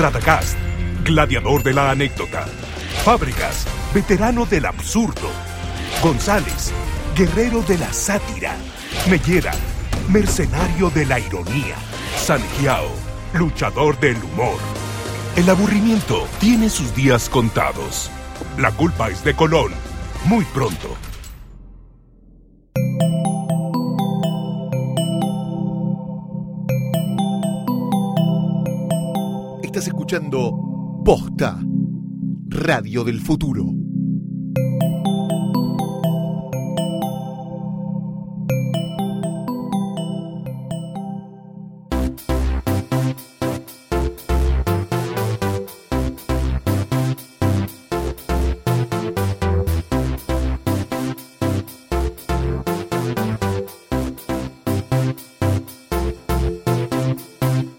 Radagast, gladiador de la anécdota. Fábricas, veterano del absurdo. González, guerrero de la sátira. Mellera, mercenario de la ironía. Sanjiao, luchador del humor. El aburrimiento tiene sus días contados. La culpa es de Colón. Muy pronto. Escuchando Posta, Radio del Futuro.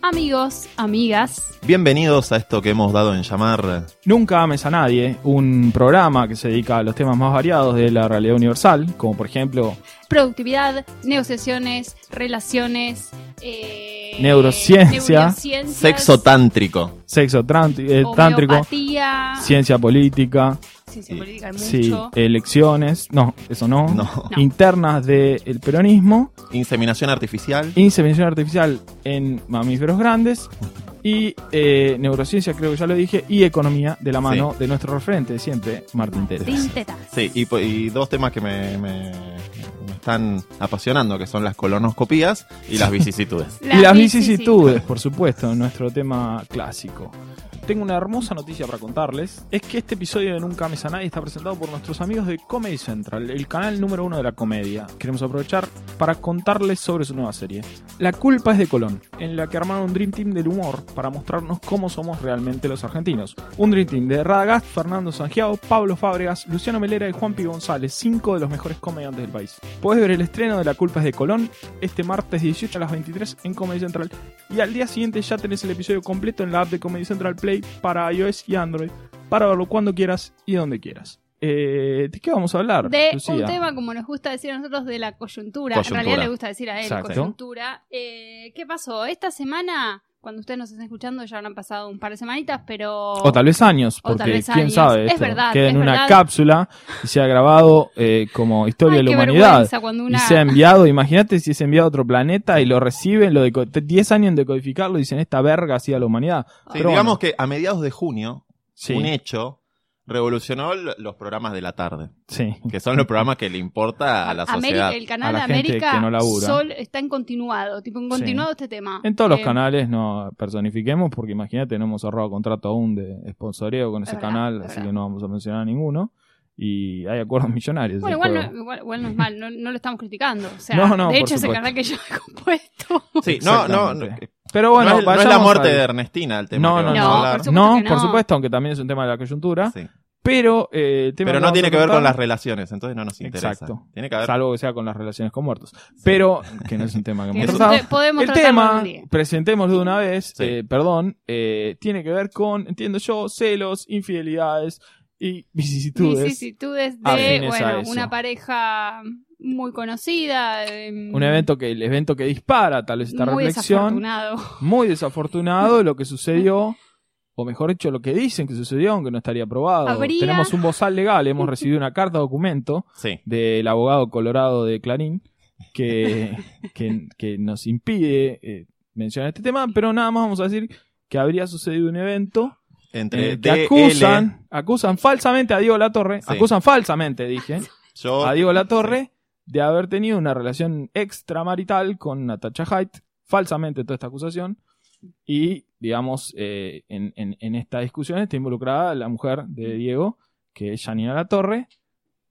Amigos, amigas, Bienvenidos a esto que hemos dado en llamar. Nunca ames a nadie, un programa que se dedica a los temas más variados de la realidad universal, como por ejemplo productividad, negociaciones, relaciones, eh, Neurociencia, sexo tántrico. sexo eh, tántrico, ciencia política, ciencia política hay sí, elecciones, no, eso no, No. Internas del peronismo, Inseminación artificial. inseminación artificial en mamíferos grandes y eh, neurociencia, creo que ya lo dije, y economía de la mano de nuestro referente de siempre, Martín. Tintetas. Sí, y, dos temas que me, me- me están apasionando, que son las colonoscopías y las vicisitudes. y las vicisitudes, por supuesto, nuestro tema clásico. Tengo una hermosa noticia para contarles. Es que este episodio de Nunca Me Nadie está presentado por nuestros amigos de Comedy Central, el canal número uno de la comedia. Queremos aprovechar para contarles sobre su nueva serie. La culpa es de Colón, en la que armaron un Dream Team del humor para mostrarnos cómo somos realmente los argentinos. Un Dream Team de Radagast, Fernando Sangiao, Pablo Fábregas, Luciano Melera y Juan Pi González, cinco de los mejores comediantes del país. Puedes ver el estreno de La culpa es de Colón este martes 18 a las 23 en Comedy Central y al día siguiente ya tenés el episodio completo en la app de Comedy Central Play para iOS y Android para verlo cuando quieras y donde quieras. Eh, ¿De qué vamos a hablar? De Lucía? un tema, como nos gusta decir a nosotros, de la coyuntura. Coyuntura. En realidad le gusta decir a él, Exacto. coyuntura. Eh, ¿Qué pasó? Esta semana, cuando ustedes nos estén escuchando, ya habrán pasado un par de semanitas, pero... O tal vez años, porque vez quién años. sabe. Es verdad, Queda es en una verdad. cápsula y se ha grabado eh, como historia Ay, de la humanidad. una... Y se ha enviado, imagínate si es enviado a otro planeta y lo reciben, lo deco- 10 años en decodificarlo y dicen esta verga hacía la humanidad. Sí, Pero digamos bueno, que a mediados de junio, sí, un hecho revolucionó los programas de la tarde, sí. que son los programas que le importa a la América- sociedad. el canal a la de gente América que no labura. Sol está en continuado, tipo en continuado este tema. En todos los Eh, canales no personifiquemos, porque imagínate, no hemos cerrado contrato aún de sponsoreo con ese verdad, canal, así verdad. que no vamos a mencionar ninguno. Y hay acuerdos millonarios. Bueno, en igual no, igual, igual no es mal, no, no lo estamos criticando. O sea, No, no, de hecho, ese canal que yo he compuesto. Sí, no, no. Pero bueno, no es, no es la muerte de Ernestina el tema. No, que no, no. a No, por supuesto No, que por no. supuesto, aunque también es un tema de la coyuntura. Sí. Pero, eh, el tema Pero no tiene que ver con las relaciones, entonces no nos interesa. Exacto. Tiene que ver Salvo que sea con las relaciones con muertos. Pero, que no es un tema que hemos podemos El tema, presentémoslo de una vez, Sí. eh, perdón, eh, tiene que ver con, entiendo yo, celos, infidelidades y vicisitudes. Vicisitudes de, bueno, una pareja muy conocida. em, Un evento que, el evento que dispara tal vez esta muy reflexión. desafortunado. Muy desafortunado lo que sucedió, o mejor dicho, lo que dicen que sucedió, aunque no estaría probado. Habría- Tenemos un bozal legal, hemos recibido una carta documento Sí. del abogado colorado de Clarín que, que, que nos impide eh, mencionar este tema, pero nada más vamos a decir que habría sucedido un evento en Entre el que acusan, acusan falsamente a Diego Latorre, Sí. acusan falsamente, dije, yo, a Diego Latorre de haber tenido una relación extramarital con Natacha Haidt, falsamente toda esta acusación, y digamos, eh, en, en- en esta discusión está involucrada la mujer de Diego, que es Janina Latorre,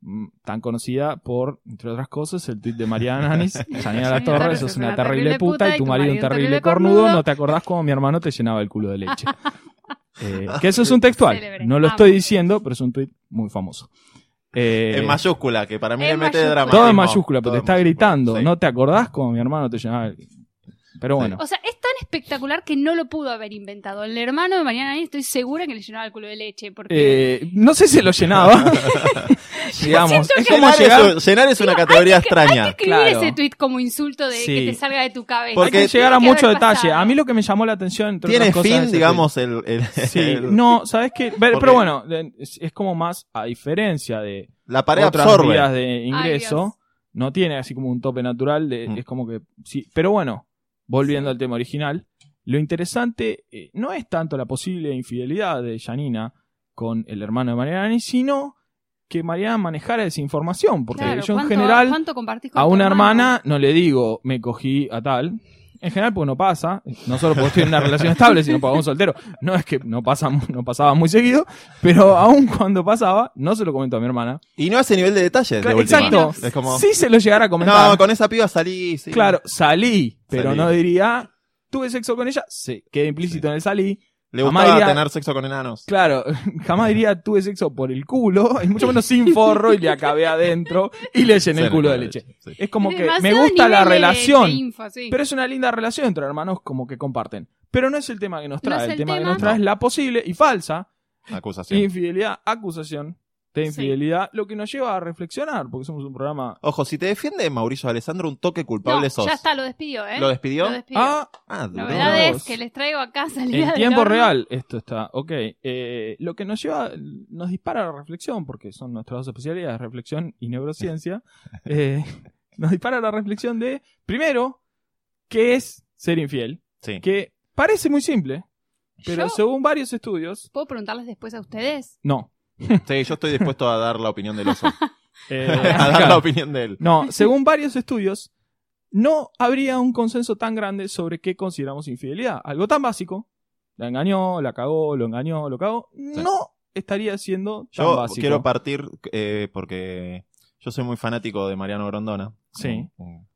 mm, tan conocida por, entre otras cosas, el tuit de Mariana Nanis, Janina Latorre, Torre, sos una terrible puta y tu marido un terrible cornudo, no te acordás cómo mi hermano te llenaba el culo de leche. Eh, que eso es un textual, no lo estoy diciendo, pero es un tuit muy famoso. Eh, en mayúscula, que para mí le mete drama. todo en mayúscula, pero te está gritando. Sí. ¿No te acordás como mi hermano te llamaba? Pero bueno, O sea, es tan espectacular que no lo pudo haber inventado. El hermano de Mariana Nani estoy segura que le llenaba el culo de leche. Porque Eh, no sé si lo llenaba. Digamos, es que- como Llenar, llegar, es, llenar es una Digo, categoría hay que- extraña. Hay que escribir Claro. ese tweet como insulto de Sí. que te salga de tu cabeza. Porque hay que llegar a mucho detalle. pasado. A mí lo que me llamó la atención, entre Tiene otras fin, digamos, el... el- Sí, el- no, ¿sabes qué? Pero, Porque- bueno, es, es como más, a diferencia de La pared otras absorbe. vías de ingreso, no tiene así como un tope natural, de, Mm. es como que, sí, pero bueno, volviendo Sí. al tema original, lo interesante eh, no es tanto la posible infidelidad de Janina con el hermano de Mariana, sino que Mariana manejara esa información, porque Claro, yo en ¿cuánto- general ¿cuánto compartís con a una hermano? hermana no le digo me cogí a tal. En general, pues no pasa. No solo porque estoy en una relación estable, sino porque un soltero. No es que no, pasa, no pasaba muy seguido, pero aún cuando pasaba, no se lo comento a mi hermana. Y no a ese nivel de detalle. de Claro, última. exacto. Es como... Sí se lo llegara a comentar. No, con esa piba salí. sí. Claro, salí, pero Salí. no diría, tuve sexo con ella. Se queda implícito en el salí. Le Jamás gustaba diría- tener sexo con enanos. Claro, jamás diría tuve sexo por el culo, y mucho menos sin forro, y le acabé adentro y le llené el culo de leche. sí. Es como que me gusta la relación. de info, sí. Pero es una linda relación entre hermanos como que comparten. Pero no es el tema que nos No trae. el, el tema, que nos trae No. es la posible y falsa Acusación. infidelidad, acusación de Sí. infidelidad, lo que nos lleva a reflexionar, porque somos un programa... Ojo, si te defiende Mauricio Alessandro, un toque culpable no, sos. ya está, lo despidió, ¿eh? ¿Lo despidió? Lo despidió. Ah, Ah. Novedades que les traigo acá salida en tiempo real esto está, ok. Eh, lo que nos lleva, nos dispara a la reflexión, porque son nuestras dos especialidades, reflexión y neurociencia, eh, nos dispara a la reflexión de, primero, ¿qué es ser infiel? Sí. Que parece muy simple, pero Yo- según varios estudios, ¿Puedo preguntarles después a ustedes? no. Sí, yo estoy dispuesto a dar la opinión del oso. Eh, a dar claro. la opinión de él. No, según varios estudios, no habría un consenso tan grande sobre qué consideramos infidelidad. Algo tan básico, la engañó, la cagó, lo engañó, lo cagó, no estaría siendo tan Yo básico. quiero partir eh, porque yo soy muy fanático de Mariano Grondona. Sí. un- un-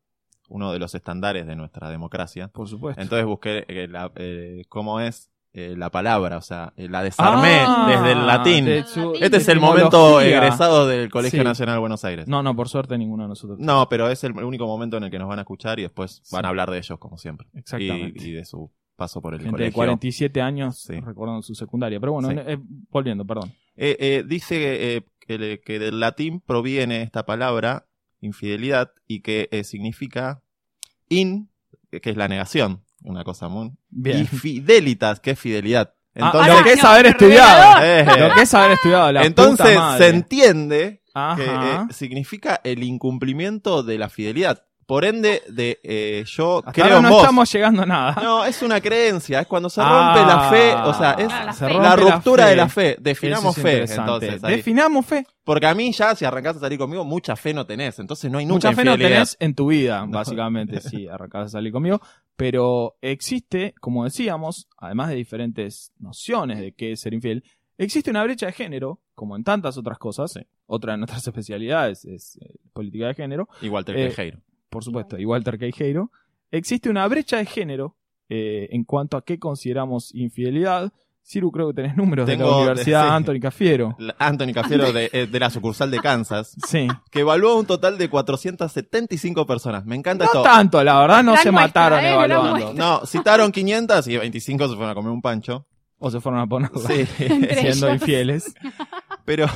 Uno de los estándares de nuestra democracia. Por supuesto. Entonces busqué eh, la- eh, cómo es eh, la palabra, o sea, eh, la desarmé Ah, desde el latín. de su- Este es el momento egresado del Colegio Sí. Nacional de Buenos Aires. No, no, por suerte ninguno de nosotros. No, pero es el único momento en el que nos van a escuchar y después van a hablar de ellos, como siempre. Exactamente. Y, y de su paso por el Gente de colegio. 47 años Sí. recordando su secundaria. Pero bueno, Sí. eh, volviendo, perdón. Eh, eh, dice eh, que, del latín proviene esta palabra, infidelidad, y que eh, significa in, que es la negación, una cosa muy... Bien. Y fidelitas, que es fidelidad. Ah, Entonces, lo que es haber estudiado. eh, Lo que es haber estudiado. La entonces puta madre. se entiende que eh, significa el incumplimiento de la fidelidad. Por ende, de eh, yo Hasta creo ahora en no vos. estamos llegando a nada. No, es una creencia, es cuando se Ah, rompe la fe, o sea, es Ah, la se fe. rompe la ruptura de la fe. Definamos es fe, interesante. entonces. ahí. Definamos fe. Porque a mí ya, si arrancás a salir conmigo, mucha fe no tenés. Entonces no hay nunca Mucha fe no tenés en tu vida, básicamente, si arrancás a salir conmigo. Pero existe, como decíamos, además de diferentes nociones de qué es ser infiel, existe una brecha de género, como en tantas otras cosas. Sí. Otra de nuestras especialidades es eh, política de género, Igual te Eh, por supuesto, y Walter Queijeiro. Existe una brecha de género eh, en cuanto a qué consideramos infidelidad. Ciru, creo que tenés números de Tengo- la Universidad sí. Anthony Cafiero. Anthony Cafiero de, eh, de la sucursal de Kansas, Sí. que evaluó un total de 475 personas. Me encanta No esto. tanto, la verdad, no Gran se muestra, mataron eh, evaluando. No, citaron 500 y 25 se fueron a comer un pancho. O se fueron a poner Sí. Siendo ellos. infieles. Pero,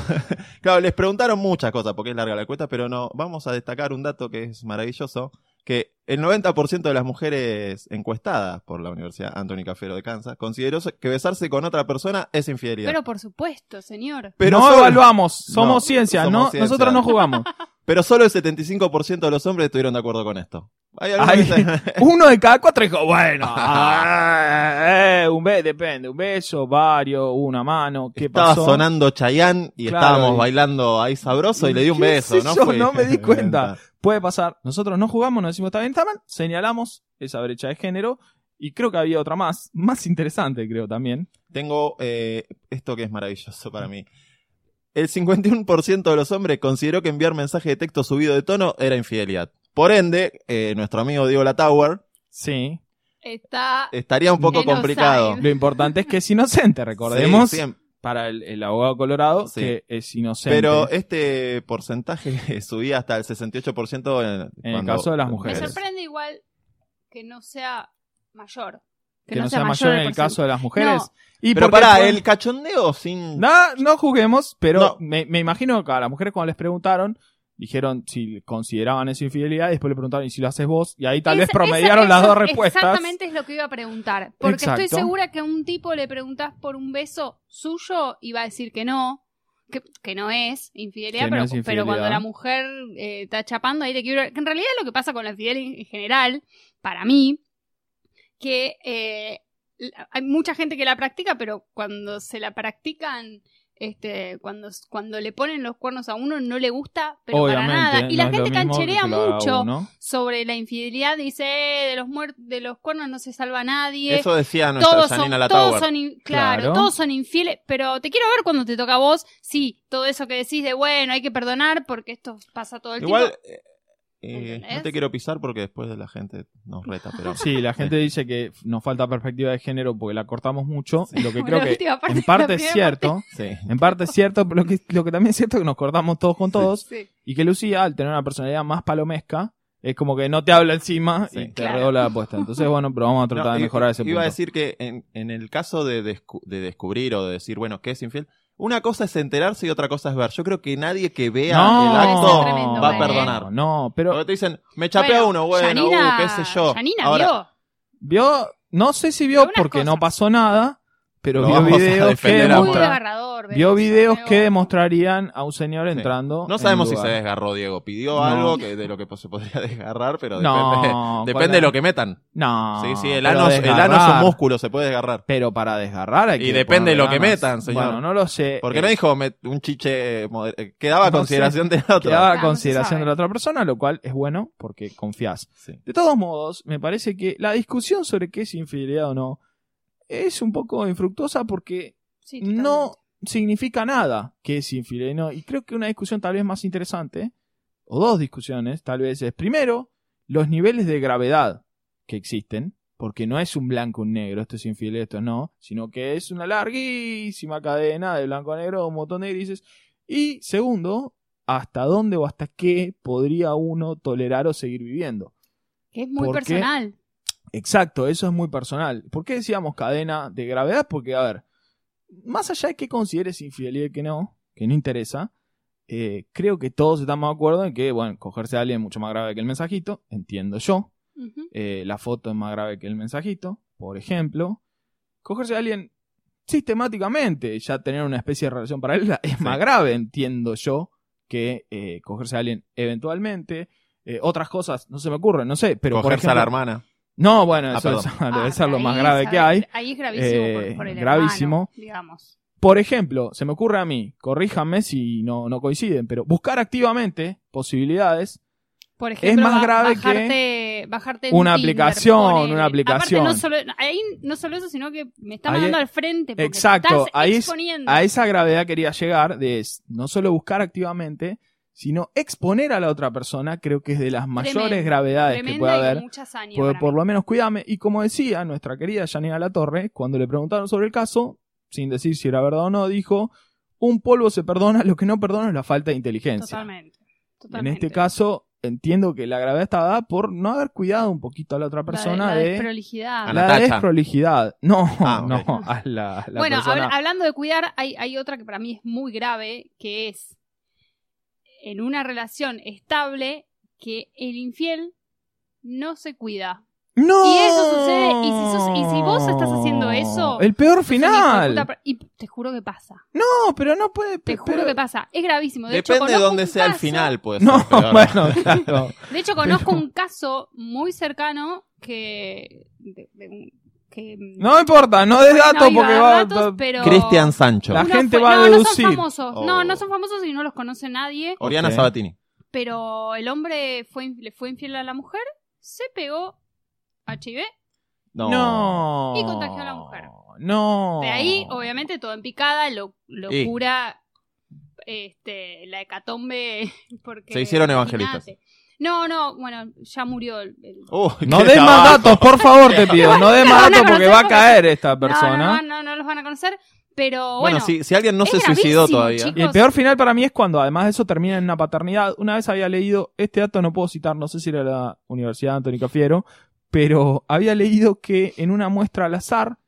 claro, les preguntaron muchas cosas porque es larga la cuesta, pero no, vamos a destacar un dato que es maravilloso, que el 90% de las mujeres encuestadas por la Universidad Anthony Cafero de Kansas consideró que besarse con otra persona es infidelidad. Pero por supuesto, señor. Pero no solo- evaluamos, somos No, ciencia, somos no, ciencia. nosotros no jugamos. Pero solo el 75% de los hombres estuvieron de acuerdo con esto. Hay algunos Ay, que dicen- uno de cada cuatro dijo, bueno, ah, eh, un beso, depende, un beso, varios, una mano, ¿qué Estaba pasó? sonando Chayanne y Claro, estábamos y- bailando ahí sabroso y le di un ¿Qué beso, ¿no? Fue- No me di cuenta. Puede pasar, nosotros no jugamos, no decimos está bien, está mal, señalamos esa brecha de género y creo que había otra más, más interesante creo también. Tengo eh, esto que es maravilloso para mí. El 51% de los hombres consideró que enviar mensaje de texto subido de tono era infidelidad. Por ende, eh, nuestro amigo Diego Latauer Sí, Está. estaría un poco complicado. lo importante es que es inocente, recordemos, Sí, sí, para el, el abogado colorado, Sí. que es inocente. pero este porcentaje subía hasta el 68% en, En el caso de las Me mujeres. sorprende igual que no sea mayor. que, que no sea mayor en el caso de las mujeres. No. Y Pero fue- el cachondeo sin. No, no juguemos, pero No. Me, me imagino que a las mujeres cuando les preguntaron, dijeron si consideraban eso infidelidad y después le preguntaron y si lo haces vos, y ahí tal vez promediaron esa- las eso dos respuestas. Exactamente es lo que iba a preguntar. Porque Exacto. estoy segura que a un tipo le preguntás por un beso suyo y va a decir que no. Que, que no es infidelidad, no pero, es cuando la mujer eh, está chapando ahí te quiero que en realidad lo que pasa con la infidelidad en general para mí que eh, hay mucha gente que la practica pero cuando se la practican este cuando cuando le ponen los cuernos a uno no le gusta pero Obviamente, para nada. Y no la gente cancherea mucho uno. sobre la infidelidad dice "Eh, de los de los cuernos no se salva nadie Eso decía nuestra todos son, Janina todos son in- claro, Claro. todos son infieles pero te quiero ver cuando te toca a vos. Sí todo eso que decís de bueno hay que perdonar porque esto pasa todo el Igual, tiempo eh, eh, no te quiero pisar porque después la gente nos reta, pero. Sí, la gente dice que nos falta perspectiva de género porque la cortamos mucho, lo que creo que parte en de parte es cierto, Sí. en parte es cierto, pero lo que, lo que también es cierto es que nos cortamos todos con todos, Sí. y que Lucía, al tener una personalidad más palomesca, es como que no te habla encima Sí. y te Claro. redobla la apuesta. Entonces, bueno, pero vamos a tratar No, de mejorar ese Iba punto. a decir que en, en el caso de, descu- de descubrir o de decir, bueno, ¿qué es infiel? Una cosa es enterarse y otra cosa es ver. Yo creo que nadie que vea no, el acto tremendo, va a ¿eh? perdonar. No, pero Porque te dicen, me chapé a uno, bueno, uh, qué sé yo. Yanina Ahora, vio vio, no sé si vio porque no pasó nada, pero vio videos que ver vio videos que demostrarían a un señor Sí. entrando. No en sabemos si se desgarró Diego. Pidió No. algo que de lo que se podría desgarrar, pero No, depende, con depende de lo que metan. No. sí, sí, el pero ano, el ano es un músculo, se puede desgarrar. Pero para desgarrar hay Y que depende de lo que metan, señor. Bueno, no lo sé. Porque Eh, no dijo un chiche moder- eh, quedaba a No consideración de la otra. quedaba a no consideración de la otra persona, lo cual es bueno porque confías. Sí. De todos modos, me parece que la discusión sobre qué es infidelidad o no es un poco infructuosa porque Sí, no significa nada que es infidelidad. ¿no? Y creo que una discusión tal vez más interesante, o dos discusiones, tal vez es, primero, los niveles de gravedad que existen, porque no es un blanco un negro, esto es esto no, sino que es una larguísima cadena de blanco a negro, un montón de grises. Y segundo, hasta dónde o hasta qué podría uno tolerar o seguir viviendo. que es muy personal Exacto, eso es muy personal. ¿Por qué decíamos cadena de gravedad? Porque, a ver, más allá de que consideres infidelidad y que no, que no interesa, eh, creo que todos estamos de acuerdo en que, bueno, cogerse a alguien es mucho más grave que el mensajito, entiendo yo. Eh, la foto es más grave que el mensajito, por ejemplo. Cogerse a alguien sistemáticamente, ya tener una especie de relación paralela, es más grave, entiendo yo, que eh, cogerse a alguien eventualmente. Eh, otras cosas no se me ocurren, no sé, pero por Cogerse a la ejemplo, hermana. No, bueno, Ah, eso es- debe Ah, ser lo más grave es- que hay. Ahí es gravísimo por, Eh, por el gravísimo. hermano, digamos. Por ejemplo, se me ocurre a mí, corríjanme si no, no coinciden, pero buscar activamente posibilidades. Por ejemplo, más grave bajarte, bajarte una Tinder, aplicación, una aplicación. Aparte, no solo, ahí no solo eso, sino que me está mandando es- al frente. Porque Exacto, estás ahí es- exponiendo. A esa gravedad quería llegar de es- no solo buscar activamente, sino exponer a la otra persona, creo que es de las mayores Tremendo, gravedades que puede haber. hazaña Por, mí. lo menos cuídame. Y como decía nuestra querida Janina Latorre, cuando le preguntaron sobre el caso, sin decir si era verdad o no, dijo, un polvo se perdona, lo que no perdona es la falta de inteligencia. Totalmente. En totalmente. este caso, entiendo que la gravedad estaba dada por no haber cuidado un poquito a la otra La- persona la, de desprolijidad. La Natacha. desprolijidad. No, Ah, no, a la, a la bueno, persona. hablando de cuidar, hay, hay otra que para mí es muy grave, que es en una relación estable que el infiel no se cuida. ¡No! Y eso sucede, y si sos- y si vos estás haciendo eso, El peor final. puta, y te juro que pasa. No, pero no puede. Te pero- juro que pasa. Es gravísimo. De hecho, Depende de dónde sea el final, pues. No, bueno, claro. De hecho, conozco un caso muy cercano que. de- de un- que No importa, no des datos porque va. datos, pero Cristian Sancho. La gente fue- va a no, deducir. No son famosos. Oh. No, no son famosos y no los conoce nadie. Oriana Ok. Sabatini. Pero el hombre fue, le fue infiel a la mujer, se pegó HIV. No. No. Y contagió a la mujer. No. De ahí, obviamente, todo en picada, lo, Y- locura, este, la hecatombe. Porque, Se hicieron evangelistas. imagínate. No, no, bueno, ya murió el. el- Uy, No des más datos, por favor, te pido. No des más datos porque va a caer esta persona. no, no, no los van a conocer, pero Bueno, bueno. si, si alguien no se suicidó todavía. chicos. Y el peor final para mí es cuando además de eso termina en una paternidad. Una vez había leído, este dato no puedo citar, no sé si era la Universidad Antonio Cafiero, pero había leído que en una muestra al azar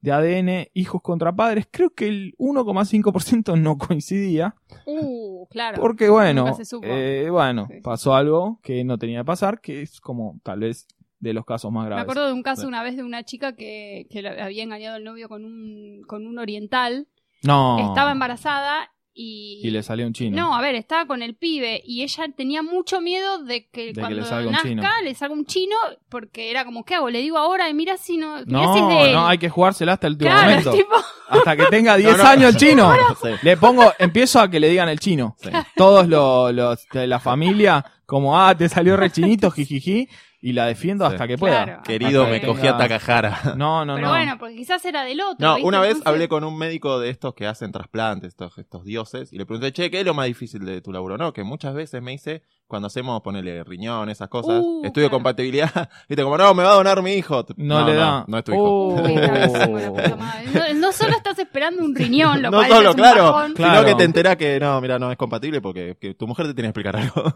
de ADN hijos contra padres, creo que el 1,5% no coincidía, Uh, claro. porque bueno, eh, bueno, Sí, pasó algo que no tenía que pasar, que es como tal vez de los casos más Me graves. acuerdo de un caso Sí. una vez de una chica que, que le había engañado al novio con un, con un oriental. No. Estaba embarazada y... Y le salió un chino. No, a ver, estaba con el pibe y ella tenía mucho miedo de que De que cuando le salga un nazca chino. le salga un chino porque era como, ¿qué hago? Le digo ahora, y mira si no... No, si es de él. no, hay que jugársela hasta el último Claro, momento. tipo, Hasta que tenga 10 no. años el chino. Sí. Le pongo, empiezo a que le digan el chino. Sí. Todos los, los de la familia, como, ah, te salió re chinito, jijiji, y la defiendo Sí. hasta que pueda. Claro. Querido, Hasta me que cogí tenga- a Takahara. No, no, pero no. bueno, porque quizás era del otro. No, ¿viste? una vez Entonces- hablé con un médico de estos que hacen trasplantes, estos, estos dioses, y le pregunté, che, ¿qué es lo más difícil de tu laburo? No, que muchas veces me dice, cuando hacemos, ponerle riñón, esas cosas, Uh, estudio de claro. compatibilidad, viste, como, no, me va a donar mi hijo. No le da. No, es tu hijo. Oh. Uy, bravísimo, la puta madre. No, no solo estás esperando un riñón, lo No cual solo, es un claro, bajón. Claro. sino que te enterás que no, mira, no es compatible porque que tu mujer te tiene que explicar algo.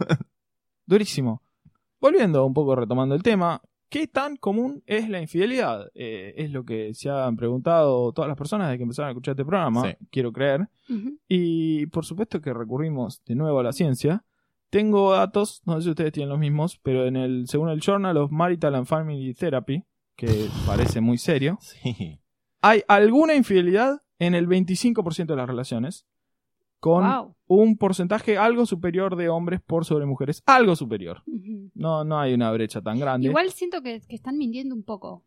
Durísimo. Volviendo un poco retomando el tema, ¿qué tan común es la infidelidad? Eh, es lo que se han preguntado todas las personas desde que empezaron a escuchar este programa, Sí. quiero creer. Y por supuesto que recurrimos de nuevo a la ciencia. Tengo datos, no sé si ustedes tienen los mismos, pero en el, según el Journal of Marital and Family Therapy, que parece muy serio, Sí. hay alguna infidelidad en el 25% de las relaciones, con Wow. un porcentaje algo superior de hombres por sobre mujeres, algo superior. No, no hay una brecha tan grande. Igual siento que, que están mintiendo un poco.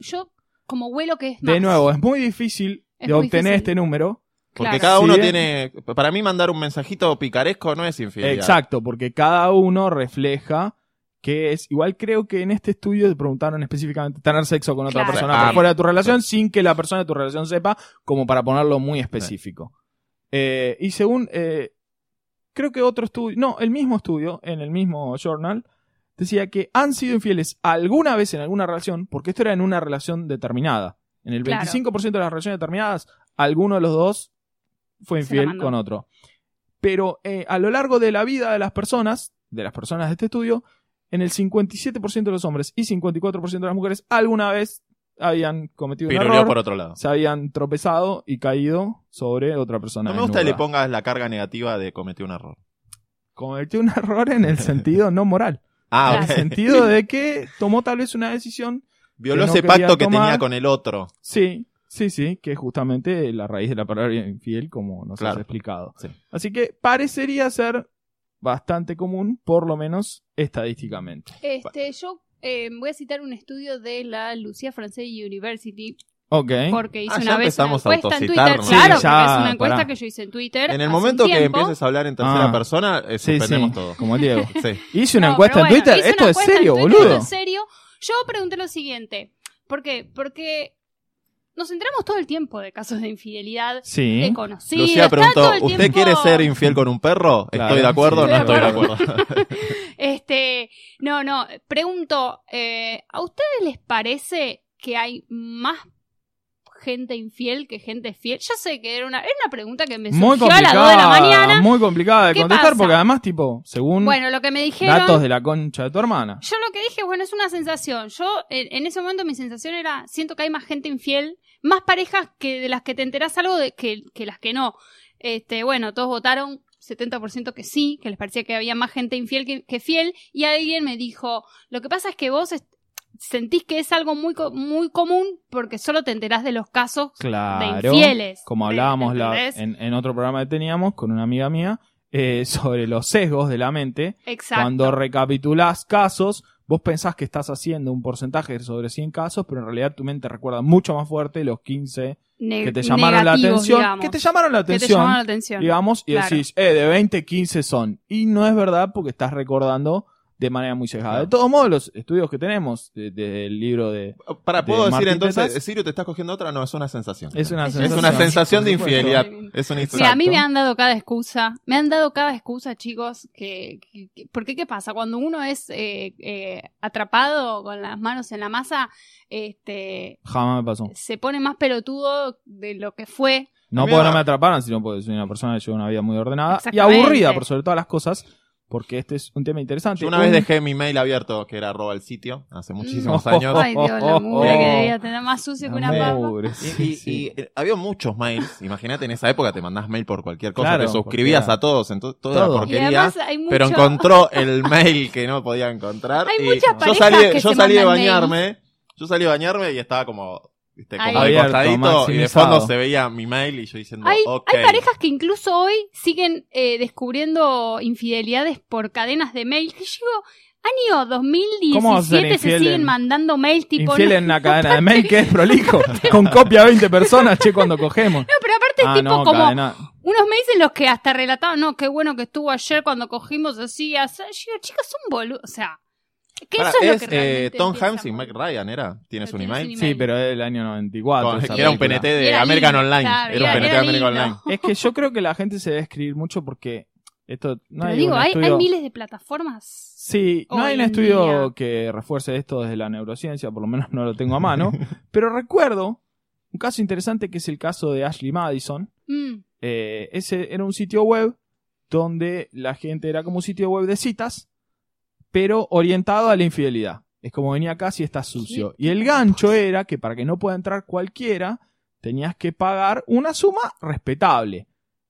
Yo, como huelo que es más. de nuevo, es muy difícil Es de muy obtener difícil. este número. Porque Claro. cada uno tiene, para mí mandar un mensajito picaresco no es infidelidad. Exacto, porque cada uno refleja que es. Igual creo que en este estudio te preguntaron específicamente tener sexo con otra Claro. persona Ah, por fuera de tu relación sin que la persona de tu relación sepa, como para ponerlo muy específico. Eh, y según. eh, creo que otro estudio. No, el mismo estudio, en el mismo journal, decía que han sido infieles alguna vez en alguna relación, porque esto era en una relación determinada. En el Claro. 25% de las relaciones determinadas, alguno de los dos fue infiel con otro. Pero eh, a lo largo de la vida de las personas, de las personas de este estudio, en el 57% de los hombres y 54% de las mujeres alguna vez habían cometido un error, por otro lado. se habían tropezado y caído sobre otra persona. No me gusta que le pongas la carga negativa de cometer un error. Cometió un error en el sentido no moral. Ah, En ok. el sentido de que tomó tal vez una decisión. Violó que no ese quería pacto que tomar. tenía con el otro. Sí, sí, sí, que es justamente la raíz de la palabra infiel, como nos Claro. has explicado. Sí. Así que parecería ser bastante común, por lo menos estadísticamente. Este, yo eh, voy a citar un estudio de la Lucia Francais University Ok. porque hice Ah, una ya vez una empezamos a encuesta en Twitter. Claro, Sí, porque ya, es una encuesta pará. que yo hice en Twitter. En el momento que empieces a hablar en tercera Ah. persona, eh, Sí, suspendemos sí, todo. como el Diego. Sí. Hice una No, encuesta en bueno, Twitter. Esto es serio, boludo. Esto es serio. Yo pregunté lo siguiente. ¿Por qué? Porque nos enteramos todo el tiempo de casos de infidelidad Sí. de conocidos. Lucía preguntó, todo el ¿usted tiempo- quiere ser infiel con un perro? Claro. ¿Estoy de acuerdo o no estoy de acuerdo? Este, no, no, pregunto, eh, ¿a ustedes les parece que hay más gente infiel que gente fiel? Yo sé que era una, era una pregunta que me Muy surgió a las 2 de la complicada, mañana. muy complicada de ¿Qué contestar pasa? porque además, tipo, según Bueno, lo que me dijeron... datos de la concha de tu hermana. Yo lo que dije, bueno, es una sensación. Yo, en, en ese momento, mi sensación era, siento que hay más gente infiel, más parejas que de las que te enterás algo de, que, que las que no. Este, bueno, todos votaron 70% que sí, que les parecía que había más gente infiel que, que fiel, y alguien me dijo, lo que pasa es que vos sentís que es algo muy, co- muy común porque solo te enterás de los casos Claro. de infieles. Como ¿Me- hablábamos la- en, en otro programa que teníamos con una amiga mía eh, sobre los sesgos de la mente. Exacto. Cuando recapitulás casos, vos pensás que estás haciendo un porcentaje sobre 100 casos, pero en realidad tu mente recuerda mucho más fuerte los 15 Ne- que te llamaron la atención. digamos. Que te llamaron la Que te atención. llamaron la atención. digamos, y Claro. decís, eh, de 20, 15 son. Y no es verdad porque estás recordando de manera muy. Claro. De todos modos, los estudios que tenemos de- del libro de... Para, De ¿puedo decir Martín entonces, Tetas? Sirio te estás cogiendo otra? No, es una sensación. Es una Es sensación. Es una sensación de infidelidad. Es una Mira, a mí me han dado cada excusa, me han dado cada excusa, chicos, que, que- que- porque qué pasa cuando uno es eh, eh, atrapado con las manos en la masa, este, Jamás me pasó. se pone más pelotudo de lo que fue. No porque me- no me atraparan, sino porque soy una persona que lleva una vida muy ordenada y aburrida por sobre todas las cosas. Porque este es un tema interesante. Yo una vez dejé mi mail abierto, que era arroba el sitio, hace muchísimos años. Ay, Dios, la mugre que debía tener más sucio que una papa. Y, sí, y- sí. y, eh, había muchos mails. Imagínate, en esa época te mandás mail por cualquier cosa, Claro, te suscribías a todos, entonces toda Todo. la Y porquería. además hay mucho... Pero encontró el mail que no podía encontrar. Hay y muchas yo parejas salí, que yo se salí de mandan bañarme. Yo salí de bañarme y estaba como, viste, Ahí. como de Abierto, costadito. Y de maximizado. fondo se veía mi mail y yo diciendo, Hay, ok. hay parejas que incluso hoy siguen eh, descubriendo infidelidades por cadenas de mail. Que yo digo, año ¿Cómo vas a ser 2017 se infiel siguen en- mandando mail tipo... Infiel en una cadena de mail que es prolijo, con copia a 20 personas, che, cuando cogemos. no, pero aparte es Ah, tipo no, como cadena. unos mails en los que hasta relataban, no, qué bueno que estuvo ayer cuando cogimos así, así. Yo digo, chicas, son boludos. O sea, Pará, eso es, lo es que eh, Tom Hanks y Meg Ryan, ¿era? ¿Tienes un tienes email? Sí, pero es del año 94. Con- era un. PNT de era American lindo, Online. claro, era un era- PNT de American lindo. Online. Es que yo creo que la gente se debe escribir mucho porque esto no Pero hay digo, un hay, estudio... hay miles de plataformas. Sí, no hay un estudio día. que refuerce esto desde la neurociencia, por lo menos no lo tengo a mano, pero recuerdo un caso interesante que es el caso de Ashley Madison. Mm, Eh, ese era un sitio web donde la gente era como un sitio web de citas, pero orientado a la infidelidad. Es como venía acá si estás sucio. Y el gancho era que para que no pueda entrar cualquiera, tenías que pagar una suma respetable.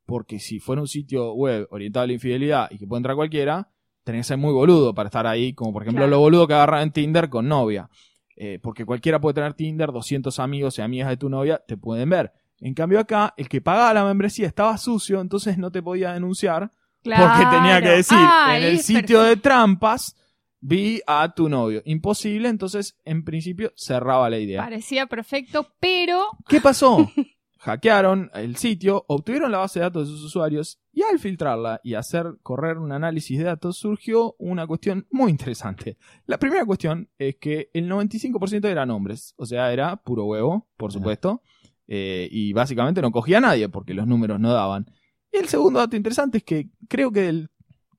Porque si fuera un sitio web orientado a la infidelidad y que puede entrar cualquiera, tenés que ser muy boludo para estar ahí, como por ejemplo Claro. lo boludo que agarran en Tinder con novia. Eh, porque cualquiera puede tener Tinder, 200 amigos y amigas de tu novia te pueden ver. En cambio acá, el que pagaba la membresía estaba sucio, entonces no te podía denunciar porque tenía que decir, Ah, en el sitio de trampas vi a tu novio. Imposible, entonces en principio cerraba la idea. Parecía perfecto, pero ¿Qué pasó? Hackearon el sitio, obtuvieron la base de datos de sus usuarios y al filtrarla y hacer correr un análisis de datos surgió una cuestión muy interesante. La primera cuestión es que el 95% eran hombres, o sea, era puro huevo, por supuesto, eh, y básicamente no cogía a nadie porque los números no daban. Y el segundo dato interesante es que creo que del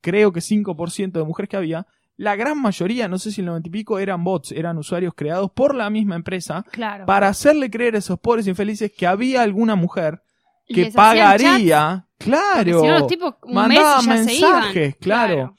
creo que 5% de mujeres que había, la gran mayoría, no sé si el 90 y pico, eran bots, eran usuarios creados por la misma empresa claro. para hacerle creer a esos pobres infelices que había alguna mujer que Les pagaría, claro, Si no, los tipos un mandaban mes y ya mensajes, se iban. claro.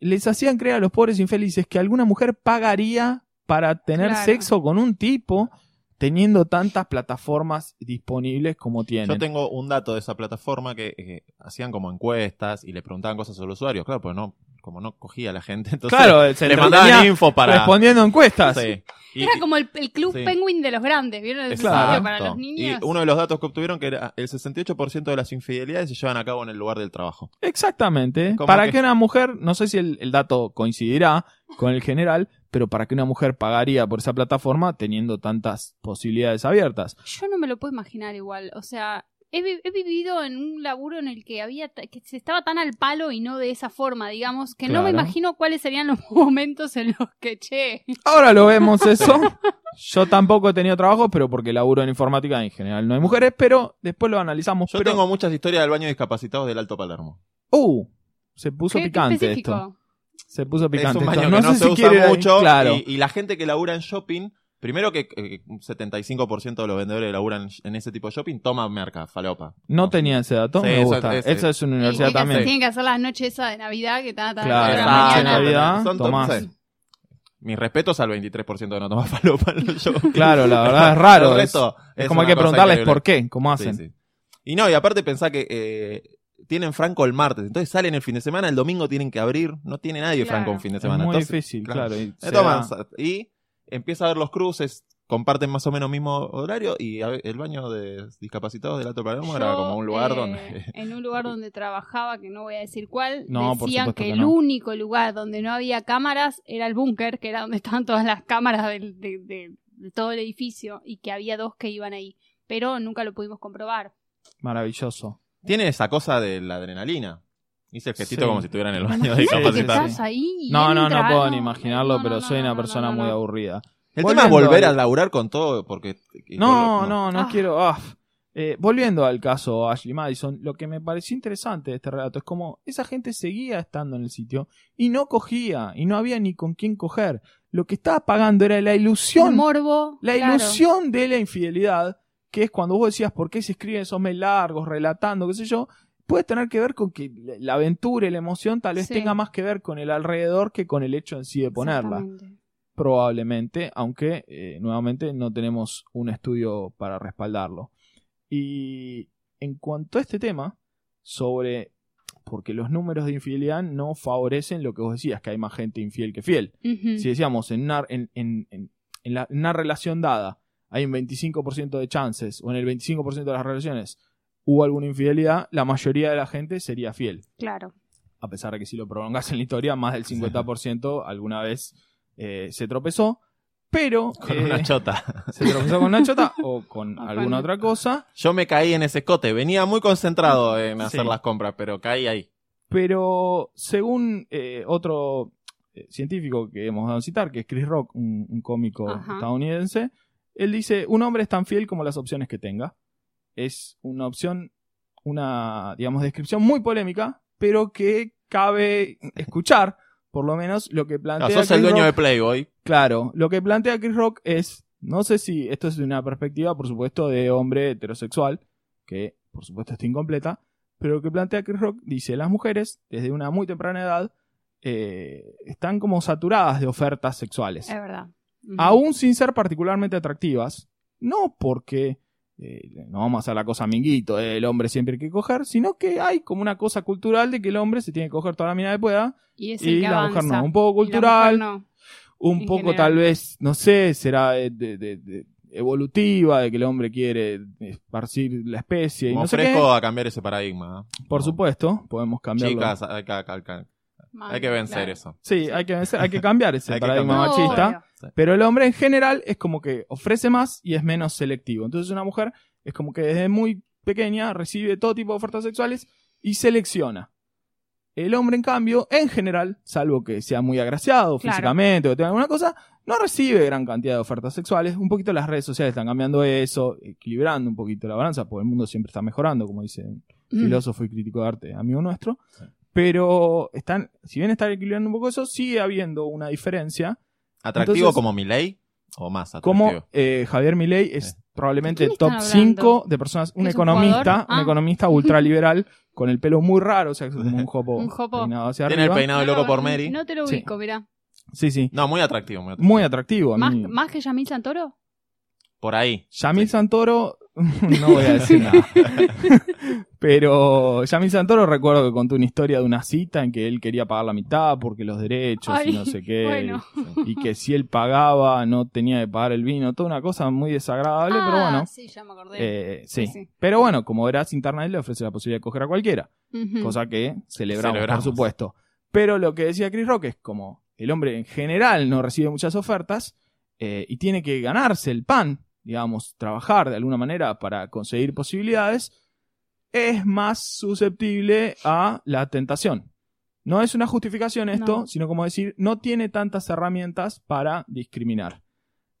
les hacían creer a los pobres infelices que alguna mujer pagaría para tener Claro. sexo con un tipo teniendo tantas plataformas disponibles como tienen. Yo tengo un dato de esa plataforma que, que hacían como encuestas y le preguntaban cosas a los usuarios. Claro, pues no, como no cogía a la gente, entonces claro, se le mandaban info para. respondiendo encuestas. Sí. Y- Era como el, el club Sí. penguin de los grandes, ¿vieron? El Claro. sitio para los Exacto. niños. Y uno de los datos que obtuvieron que era el 68% de las infidelidades se llevan a cabo en el lugar del trabajo. Exactamente. Como Para que- que... una mujer, no sé si el, el dato coincidirá con el general, pero para que una mujer pagaría por esa plataforma teniendo tantas posibilidades abiertas. Yo no me lo puedo imaginar igual. O sea, he, vi- he vivido en un laburo en el que había que se estaba tan al palo y no de esa forma, digamos, que no me imagino cuáles serían los momentos en los que, che, Ahora lo vemos eso. Yo tampoco he tenido trabajo, pero porque laburo en informática en general no hay mujeres, pero después lo analizamos. Yo pero... tengo muchas historias del baño de discapacitados del Alto Palermo. Uh, se puso qué- qué picante específico. esto. Se puso Es picante un esto. baño No que no sé se si usa quiere mucho Claro. y, y la gente que labura en shopping, primero que eh, un 75% de los vendedores que laburan en ese tipo de shopping toman merca, falopa. No tenía ese dato, Sí, me eso- gusta. Esa es una universidad también. Tienen que hacer las noches esas de Navidad que están Claro, la noche de Navidad, Son tomás. Mis respetos al 23% que no toma falopa en los shopping. Claro, la verdad es raro. Es- Es, es como hay que preguntarles increíble. por qué, cómo Sí, hacen. sí. Y no, y aparte pensá que eh, tienen franco el martes, entonces salen el fin de semana, el domingo tienen que abrir, no tiene nadie Claro. franco un fin de Es semana. muy Entonces, difícil, claro. claro. y se toman, da- y empieza a ver los cruces, comparten más o menos mismo horario y el baño de discapacitados del Alto Palermo era como un lugar eh, donde... En un lugar donde trabajaba, que no voy a decir cuál, No, decían que, que el no. único lugar donde no había cámaras era el búnker, que era donde estaban todas las cámaras del- de, de- de todo el edificio, y que había dos que iban ahí. Pero nunca lo pudimos comprobar. Maravilloso. Tiene esa cosa de la adrenalina. Hice el gestito Sí. como si estuviera en el baño de Imagínate que discapacitados. estás ahí y No, no, entra no puedo algo. ni imaginarlo, No, pero no, soy no, una no, persona no, muy no. aburrida. El tema es Volviendo volver al- a laburar con todo, porque... No, no, no Ah. quiero. ah. Eh, volviendo al caso Ashley Madison, lo que me pareció interesante de este relato es como esa gente seguía estando en el sitio y no cogía y no había ni con quién coger. Lo que estaba pagando era la El ilusión, morbo. la claro. ilusión de la infidelidad, que es cuando vos decías por qué se escriben esos mails largos, relatando, qué sé yo, puede tener que ver con que la aventura y la emoción tal vez Sí. tenga más que ver con el alrededor que con el hecho en sí de ponerla. Probablemente, aunque eh, nuevamente no tenemos un estudio para respaldarlo. Y en cuanto a este tema, sobre. Porque los números de infidelidad no favorecen lo que vos decías, que hay más gente infiel que fiel. Si decíamos en una, en, en- en- en la- en una relación dada hay un 25% de chances, o en el 25% de las relaciones hubo alguna infidelidad, la mayoría de la gente sería fiel. Claro. A pesar de que si lo prolongas en la historia, más del 50% alguna vez eh, se tropezó. Pero Con eh, una chota. se tropezó con una chota o con alguna otra cosa. Yo me caí en ese escote. Venía muy concentrado en hacer Sí. las compras, pero caí ahí. Pero según eh, otro eh, científico que hemos dado a citar, que es Chris Rock, un, un cómico Ajá. estadounidense, él dice, un hombre es tan fiel como las opciones que tenga. Es una opción, una, digamos, descripción muy polémica, pero que cabe escuchar, por lo menos lo que plantea Ah, sos Chris el dueño Rock. de Playboy. Claro, lo que plantea Chris Rock es, no sé si esto es de una perspectiva, por supuesto, de hombre heterosexual, que por supuesto está incompleta, pero lo que plantea Chris Rock dice, las mujeres, desde una muy temprana edad, eh, están como saturadas de ofertas sexuales, Es verdad. Aún sin ser particularmente atractivas, no porque... eh, no vamos a hacer la cosa minguito, eh, el hombre siempre hay que coger, sino que hay como una cosa cultural de que el hombre se tiene que coger toda la mina que pueda Y, es el y que la mujer avanza. no. Un poco Y mujer cultural, no. un en poco general. tal vez, no sé, será de, de- de- de- evolutiva, de que el hombre quiere esparcir la especie y Me no sé ofrezco qué. a cambiar ese paradigma. Por No. supuesto, podemos cambiarlo. Chicas, hay que, hay hay que vencer claro. eso. Sí, hay que, vencer- hay que cambiar ese paradigma machista. Obvio. Pero el hombre en general es como que ofrece más y es menos selectivo. Entonces una mujer es como que desde muy pequeña recibe todo tipo de ofertas sexuales y selecciona. El hombre, en cambio, en general, salvo que sea muy agraciado Claro. físicamente o tenga alguna cosa, no recibe gran cantidad de ofertas sexuales. Un poquito las redes sociales están cambiando eso, equilibrando un poquito la balanza, porque el mundo siempre está mejorando, como dice un Mm. filósofo y crítico de arte, amigo nuestro. Pero están, si bien están equilibrando un poco eso, sigue habiendo una diferencia ¿Atractivo Entonces- como Milei o más atractivo? como eh, Javier Milei es Sí. probablemente ¿De top hablando? 5 de personas, un ¿Es un economista, un Ah. economista ultraliberal con el pelo muy raro, o sea, como un jopo, Un jopo. peinado hacia Tiene el peinado No loco lo- por Mary. No te lo Sí. ubico, mirá. Sí, sí, No, muy atractivo, muy atractivo. muy atractivo a ¿Más, mí. ¿Más que Yamil Santoro? Por ahí. Yamil Santoro, no voy a decir nada. Pero Yamil Santoro recuerdo que contó una historia de una cita en que él quería pagar la mitad porque los derechos y no sé qué. bueno. Y que si él pagaba no tenía que pagar el vino. Toda una cosa muy desagradable, pero Ah, bueno. sí, ya me acordé. Eh, sí. Sí, sí. Pero bueno, como verás, Internet le ofrece la posibilidad de coger a cualquiera. Cosa que celebramos, Celebramos. por supuesto. Pero lo que decía Chris Rock es como el hombre en general no recibe muchas ofertas eh, y tiene que ganarse el pan, digamos, trabajar de alguna manera para conseguir posibilidades, es más susceptible a la tentación. No es una justificación esto, No. sino como decir, no tiene tantas herramientas para discriminar.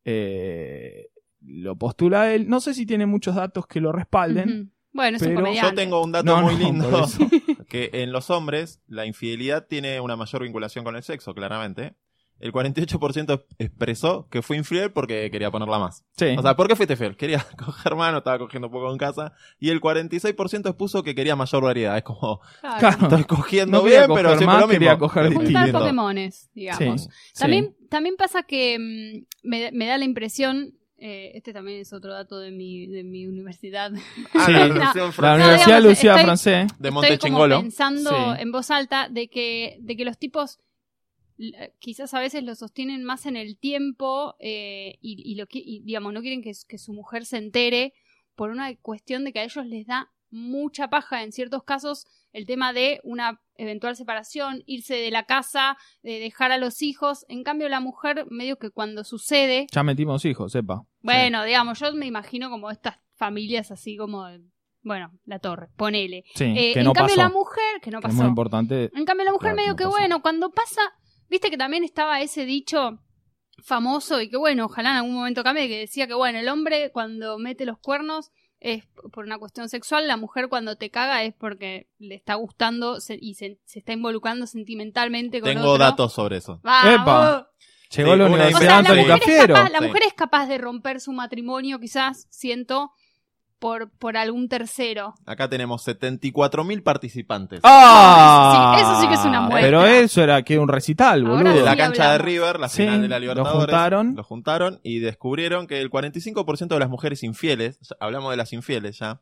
Eh, lo postula él. No sé si tiene muchos datos que lo respalden. Bueno, es un. Yo tengo un dato No, muy no, lindo. que en los hombres la infidelidad tiene una mayor vinculación con el sexo, claramente. El 48% expresó que fue infiel porque quería ponerla más. Sí. O sea, ¿por qué fuiste fiel? Quería coger mano, estaba cogiendo poco en casa. Y el 46% expuso que quería mayor variedad. Es como, Claro. Estoy cogiendo No bien, pero coger siempre más, lo mismo. quería coger. Juntar. Pokémones, digamos. Sí, sí. También, pasa que mm, me, me da la impresión, eh, este también es otro dato de mi, de mi universidad, Ah, Sí. la No, versión La Universidad digamos, Lucía estoy- Francés. de estoy como Montechingolo. pensando Sí. en voz alta de que, de que los tipos quizás a veces lo sostienen más en el tiempo eh, y, y lo y, digamos no quieren que, que su mujer se entere por una cuestión de que a ellos les da mucha paja en ciertos casos el tema de una eventual separación, irse de la casa, de dejar a los hijos. En cambio, la mujer, medio que cuando sucede, Ya metimos hijos, sepa. bueno, digamos, yo me imagino como estas familias así como, bueno, la torre, ponele. Sí, Eh, que en no cambio, pasó. la mujer, que no que es pasó. muy importante. En cambio, la mujer Claro, medio no que, pasó. bueno, cuando pasa, viste que también estaba ese dicho famoso y que, bueno, ojalá en algún momento cambie, que decía que, bueno, el hombre cuando mete los cuernos es por una cuestión sexual, la mujer cuando te caga es porque le está gustando se- y se, se está involucrando sentimentalmente con Tengo otro. datos sobre eso. Llegó Sí, la una Universidad O sea, la Antonio mujer, es Cafiero. capaz, la mujer es capaz de romper su matrimonio, quizás, siento, por, por algún tercero. Acá tenemos 74.000 participantes. ¡Ah! Sí, eso sí que es una muestra. Pero eso era que un recital, boludo. de la sí cancha de hablamos. River, la Sí, final de la lo Libertadores. juntaron. Lo juntaron y descubrieron que el 45% de las mujeres infieles, hablamos de las infieles ya,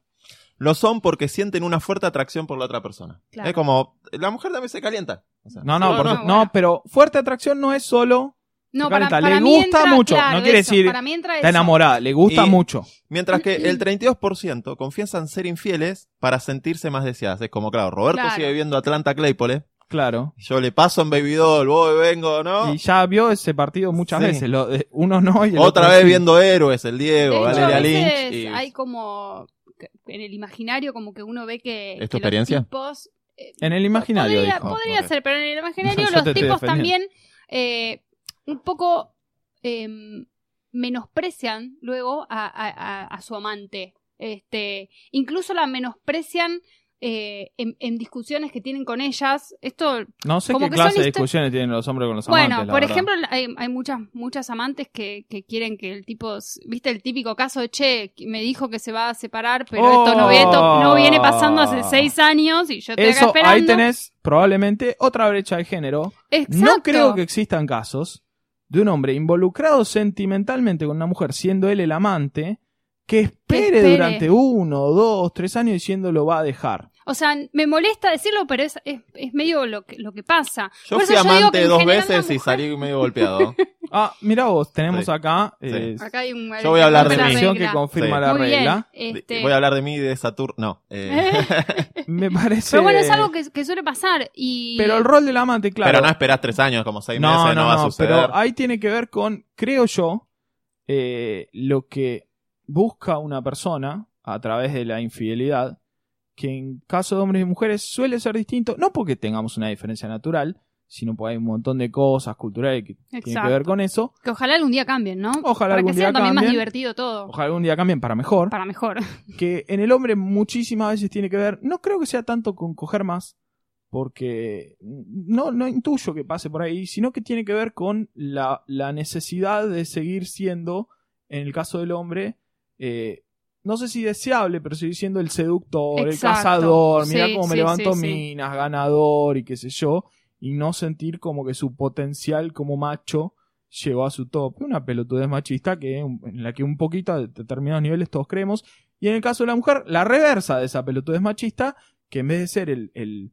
lo son porque sienten una fuerte atracción por la otra persona. Claro. Es como, la mujer también se calienta. O sea, No, no, Sí, por- no, no, bueno. pero fuerte atracción no es solo No, para, para le mí gusta entra- mucho, claro, no quiere eso, decir para mí entra está eso. enamorada, le gusta Y- mucho. Mientras que el 32% confiesan ser infieles para sentirse más deseadas. Es como, claro, Roberto Claro. sigue viendo Atlanta Claypole. Claro. Yo le paso en Baby Doll, voy, vengo, ¿no? Y ya vio ese partido muchas Sí. veces. Lo, uno no y el Otra otro vez sí. viendo héroes, el Diego, Valeria Lynch. y- hay como en el imaginario como que uno ve que, ¿Es que tu los experiencia? tipos eh, En el imaginario, podría, dijo. podría ser, pero en el imaginario los tipos también eh, un poco em, menosprecian luego a, a- a- a su amante. Este, incluso la menosprecian eh, en, en discusiones que tienen con ellas. Esto No sé como qué que clase de histo- discusiones tienen los hombres con los bueno, amantes. la por verdad. ejemplo, hay, hay muchas muchas amantes que, que quieren que el tipo, viste el típico caso de che, me dijo que se va a separar, pero Oh. esto no, viene, esto no viene pasando hace seis años y yo acá Eso, esperando. ahí tenés probablemente otra brecha de género. Exacto. No creo que existan casos de un hombre involucrado sentimentalmente con una mujer, siendo él el amante, que espere, espere. durante uno, dos, tres años diciendo lo va a dejar. O sea, me molesta decirlo, pero es, es, es medio lo que, lo que pasa. Yo Por eso fui digo que amante dos veces y salí medio golpeado. Ah, mira vos, tenemos Sí. acá Sí. eh, Acá hay un, Yo voy a hablar de mí. que confirma Sí. la Muy bien, regla. este, Voy a hablar de mí y de Saturno. No. eh, Me parece. Pero bueno, es algo que, que suele pasar y... Pero el rol del amante, claro. Pero no esperás tres años, como seis no, meses, no, no, va a no, suceder. pero ahí tiene que ver con, creo yo, eh, lo que busca una persona a través de la infidelidad, que en caso de hombres y mujeres suele ser distinto, no porque tengamos una diferencia natural, sino porque hay un montón de cosas culturales que tienen que Exacto. ver con eso. Que ojalá algún día cambien, ¿no? Ojalá Para algún que sea día también más cambien. divertido todo. Ojalá algún día cambien para mejor. Para mejor. que en el hombre muchísimas veces tiene que ver, no creo que sea tanto con coger más, porque no, no intuyo que pase por ahí, sino que tiene que ver con la, la necesidad de seguir siendo, en el caso del hombre, eh, no sé si deseable, pero seguir siendo el seductor, el cazador, mira Sí, cómo me sí, levanto sí. minas, ganador y qué sé yo, y no sentir como que su potencial como macho llegó a su top. Una pelotudez machista que, en la que un poquito a determinados niveles todos creemos. Y en el caso de la mujer, la reversa de esa pelotudez machista, que en vez de ser el, el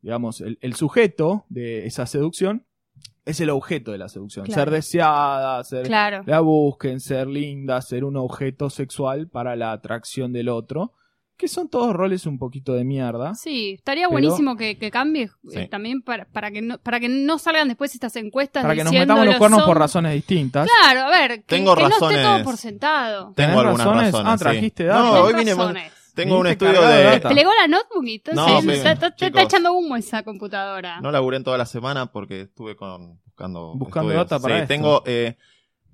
digamos, el, el sujeto de esa seducción, es el objeto de la seducción. Claro. Ser deseada, ser Claro. la busquen, ser linda, ser un objeto sexual para la atracción del otro. Que son todos roles un poquito de mierda. Sí, estaría Pero- buenísimo que, que cambie Sí. eh, también para, para, que no, para que no salgan después estas encuestas Para que nos metamos los cuernos por razones distintas. Claro, a ver, que, Tengo que no esté razones. todo por sentado. ¿Tenés Tengo algunas razones? razones. Ah, sí. trajiste No, hoy vine, razones. Tengo un estudio de de... data. Plegó la notebook y entonces No, está, está- está echando humo esa computadora. No laburé en toda la semana porque estuve con buscando Buscando estudios. data para Sí, esto. tengo eh,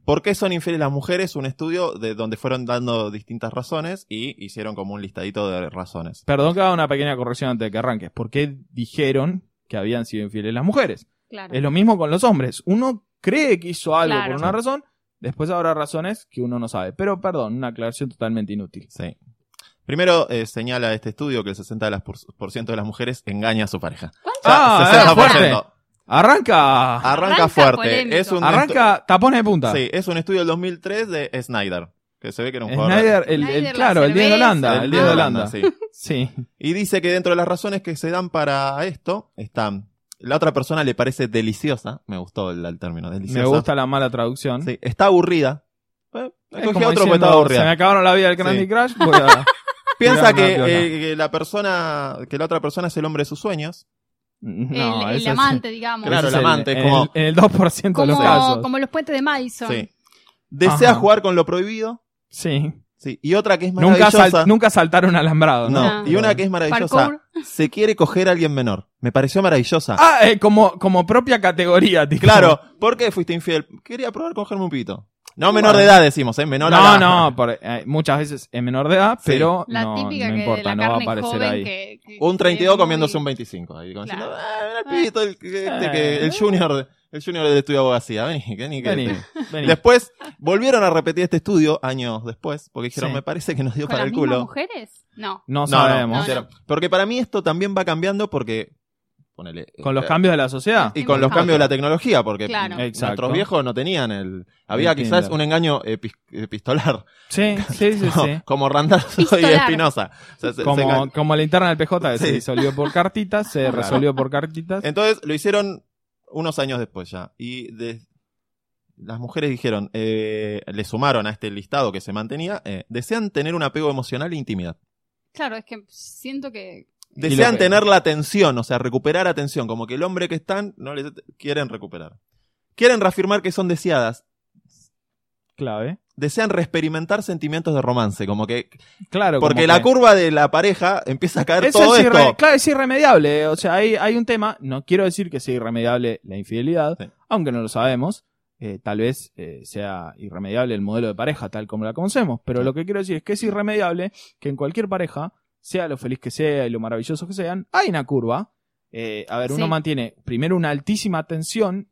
¿Por qué son infieles las mujeres? Un estudio de donde fueron dando distintas razones y hicieron como un listadito de razones. Perdón que haga una pequeña corrección antes de que arranques. ¿Por qué dijeron que habían sido infieles las mujeres? Claro. Es lo mismo con los hombres. Uno cree que hizo algo Claro. por una razón, después habrá razones que uno no sabe. Pero perdón, una aclaración totalmente inútil. Sí. Primero eh, señala este estudio que el 60% de las por, por ciento de las mujeres engaña a su pareja. ¿Cuánto? Ah, 60%. fuerte. Arranca. Arranca, Arranca fuerte. polémico. Es un Arranca tapones de punta. Sí, es un estudio del 2003 de Snyder. Que se ve que era un jugador. Snyder, el, el- claro, el 10 de. Holanda. El 10 de Ah. Holanda. sí. Sí. Y dice que dentro de las razones que se dan para esto están. La otra persona le parece deliciosa. Me gustó el, el término, deliciosa. Me gusta la mala traducción. Sí, está aburrida. Eh, Es otro porque diciendo, estaba aburrida. Se me acabaron la vida del Candy Sí. Crush. voy a- Piensa que, eh, que la persona, que la otra persona es el hombre de sus sueños. No, el, el eso es- amante, digamos. Claro, el amante, como- el- En el 2% de los casos. como los puentes de Madison. Sí. Desea Ajá. jugar con lo prohibido. Sí. Sí. Y otra que es Nunca, maravillosa. sal- nunca saltar un alambrado, ¿no? no. Ah. Y una que es maravillosa. Parkour. Se quiere coger a alguien menor. Me pareció maravillosa. Ah, eh, como, como propia categoría, tipo. Claro. ¿Por qué fuiste infiel? Quería probar cogerme un pito. No menor Bueno. de edad decimos, ¿eh? Menor No, la- no, por- eh, muchas veces es menor de edad, Sí. pero La no, típica no que importa, de la no va a carne aparecer joven ahí. que, que- Un que 32 es muy- comiéndose un 25. Ahí, como Claro. diciendo, "Ah, mira el pito, el, que- este que- el junior. de-". El junior del estudio de abogacía, vení, vení, que Vení, te- vení. Después volvieron a repetir este estudio años después, porque dijeron, Sí. me parece que nos dio ¿Con para las el mismas culo. mujeres? No. No No, sabemos. no, hicieron- Porque para mí esto también va cambiando porque. Ponele, Con los eh, cambios de la sociedad. Y con los cambios de la tecnología, porque Claro. Nuestros viejos no tenían el. Había El quizás Tinder. un engaño epi- epistolar, Sí, sí, sí, como, sí. como Randazzo y. Espinosa. O sea, se- se Como, como la interna del PJ que se disolvió por cartitas, se Claro. resolvió por cartitas. Entonces lo hicieron unos años después ya. Y de- las mujeres dijeron, eh, le sumaron a este listado que se mantenía, eh, desean tener un apego emocional e intimidad. Claro, es que siento que. Desean que- tener la atención, o sea, recuperar atención, como que el hombre que están no les quieren recuperar. Quieren reafirmar que son deseadas, Clave. desean reexperimentar sentimientos de romance, como que Claro. porque como la que- curva de la pareja empieza a caer Eso todo es irre- esto. Claro, es irremediable. O sea, hay, hay un tema. No quiero decir que sea irremediable la infidelidad, Sí. aunque no lo sabemos. Eh, tal vez eh, sea irremediable el modelo de pareja tal como la conocemos. Pero lo que quiero decir es que es irremediable que en cualquier pareja, sea lo feliz que sea y lo maravilloso que sean, hay una curva. Eh, a ver, uno mantiene primero una altísima tensión,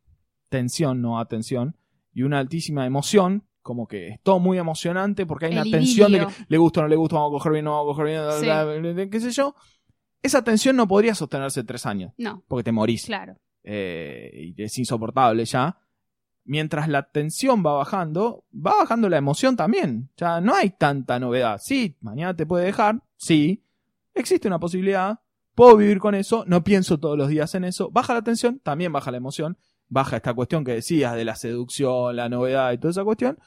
tensión, no atención, y una altísima emoción. Como que es todo muy emocionante porque hay El una tensión de que le gusta o no le gusta, vamos a coger bien, no vamos a coger bien, bla, Sí. bla, bla, bla, qué sé yo. Esa tensión no podría sostenerse tres años, No, porque te morís. claro. Eh, y es insoportable ya. Mientras la tensión va bajando, va bajando la emoción también. Ya no hay tanta novedad. Sí, mañana te puede dejar, sí. Existe una posibilidad, puedo vivir con eso, no pienso todos los días en eso. Baja la tensión, también baja la emoción. Baja esta cuestión que decías de la seducción, la novedad y toda esa cuestión.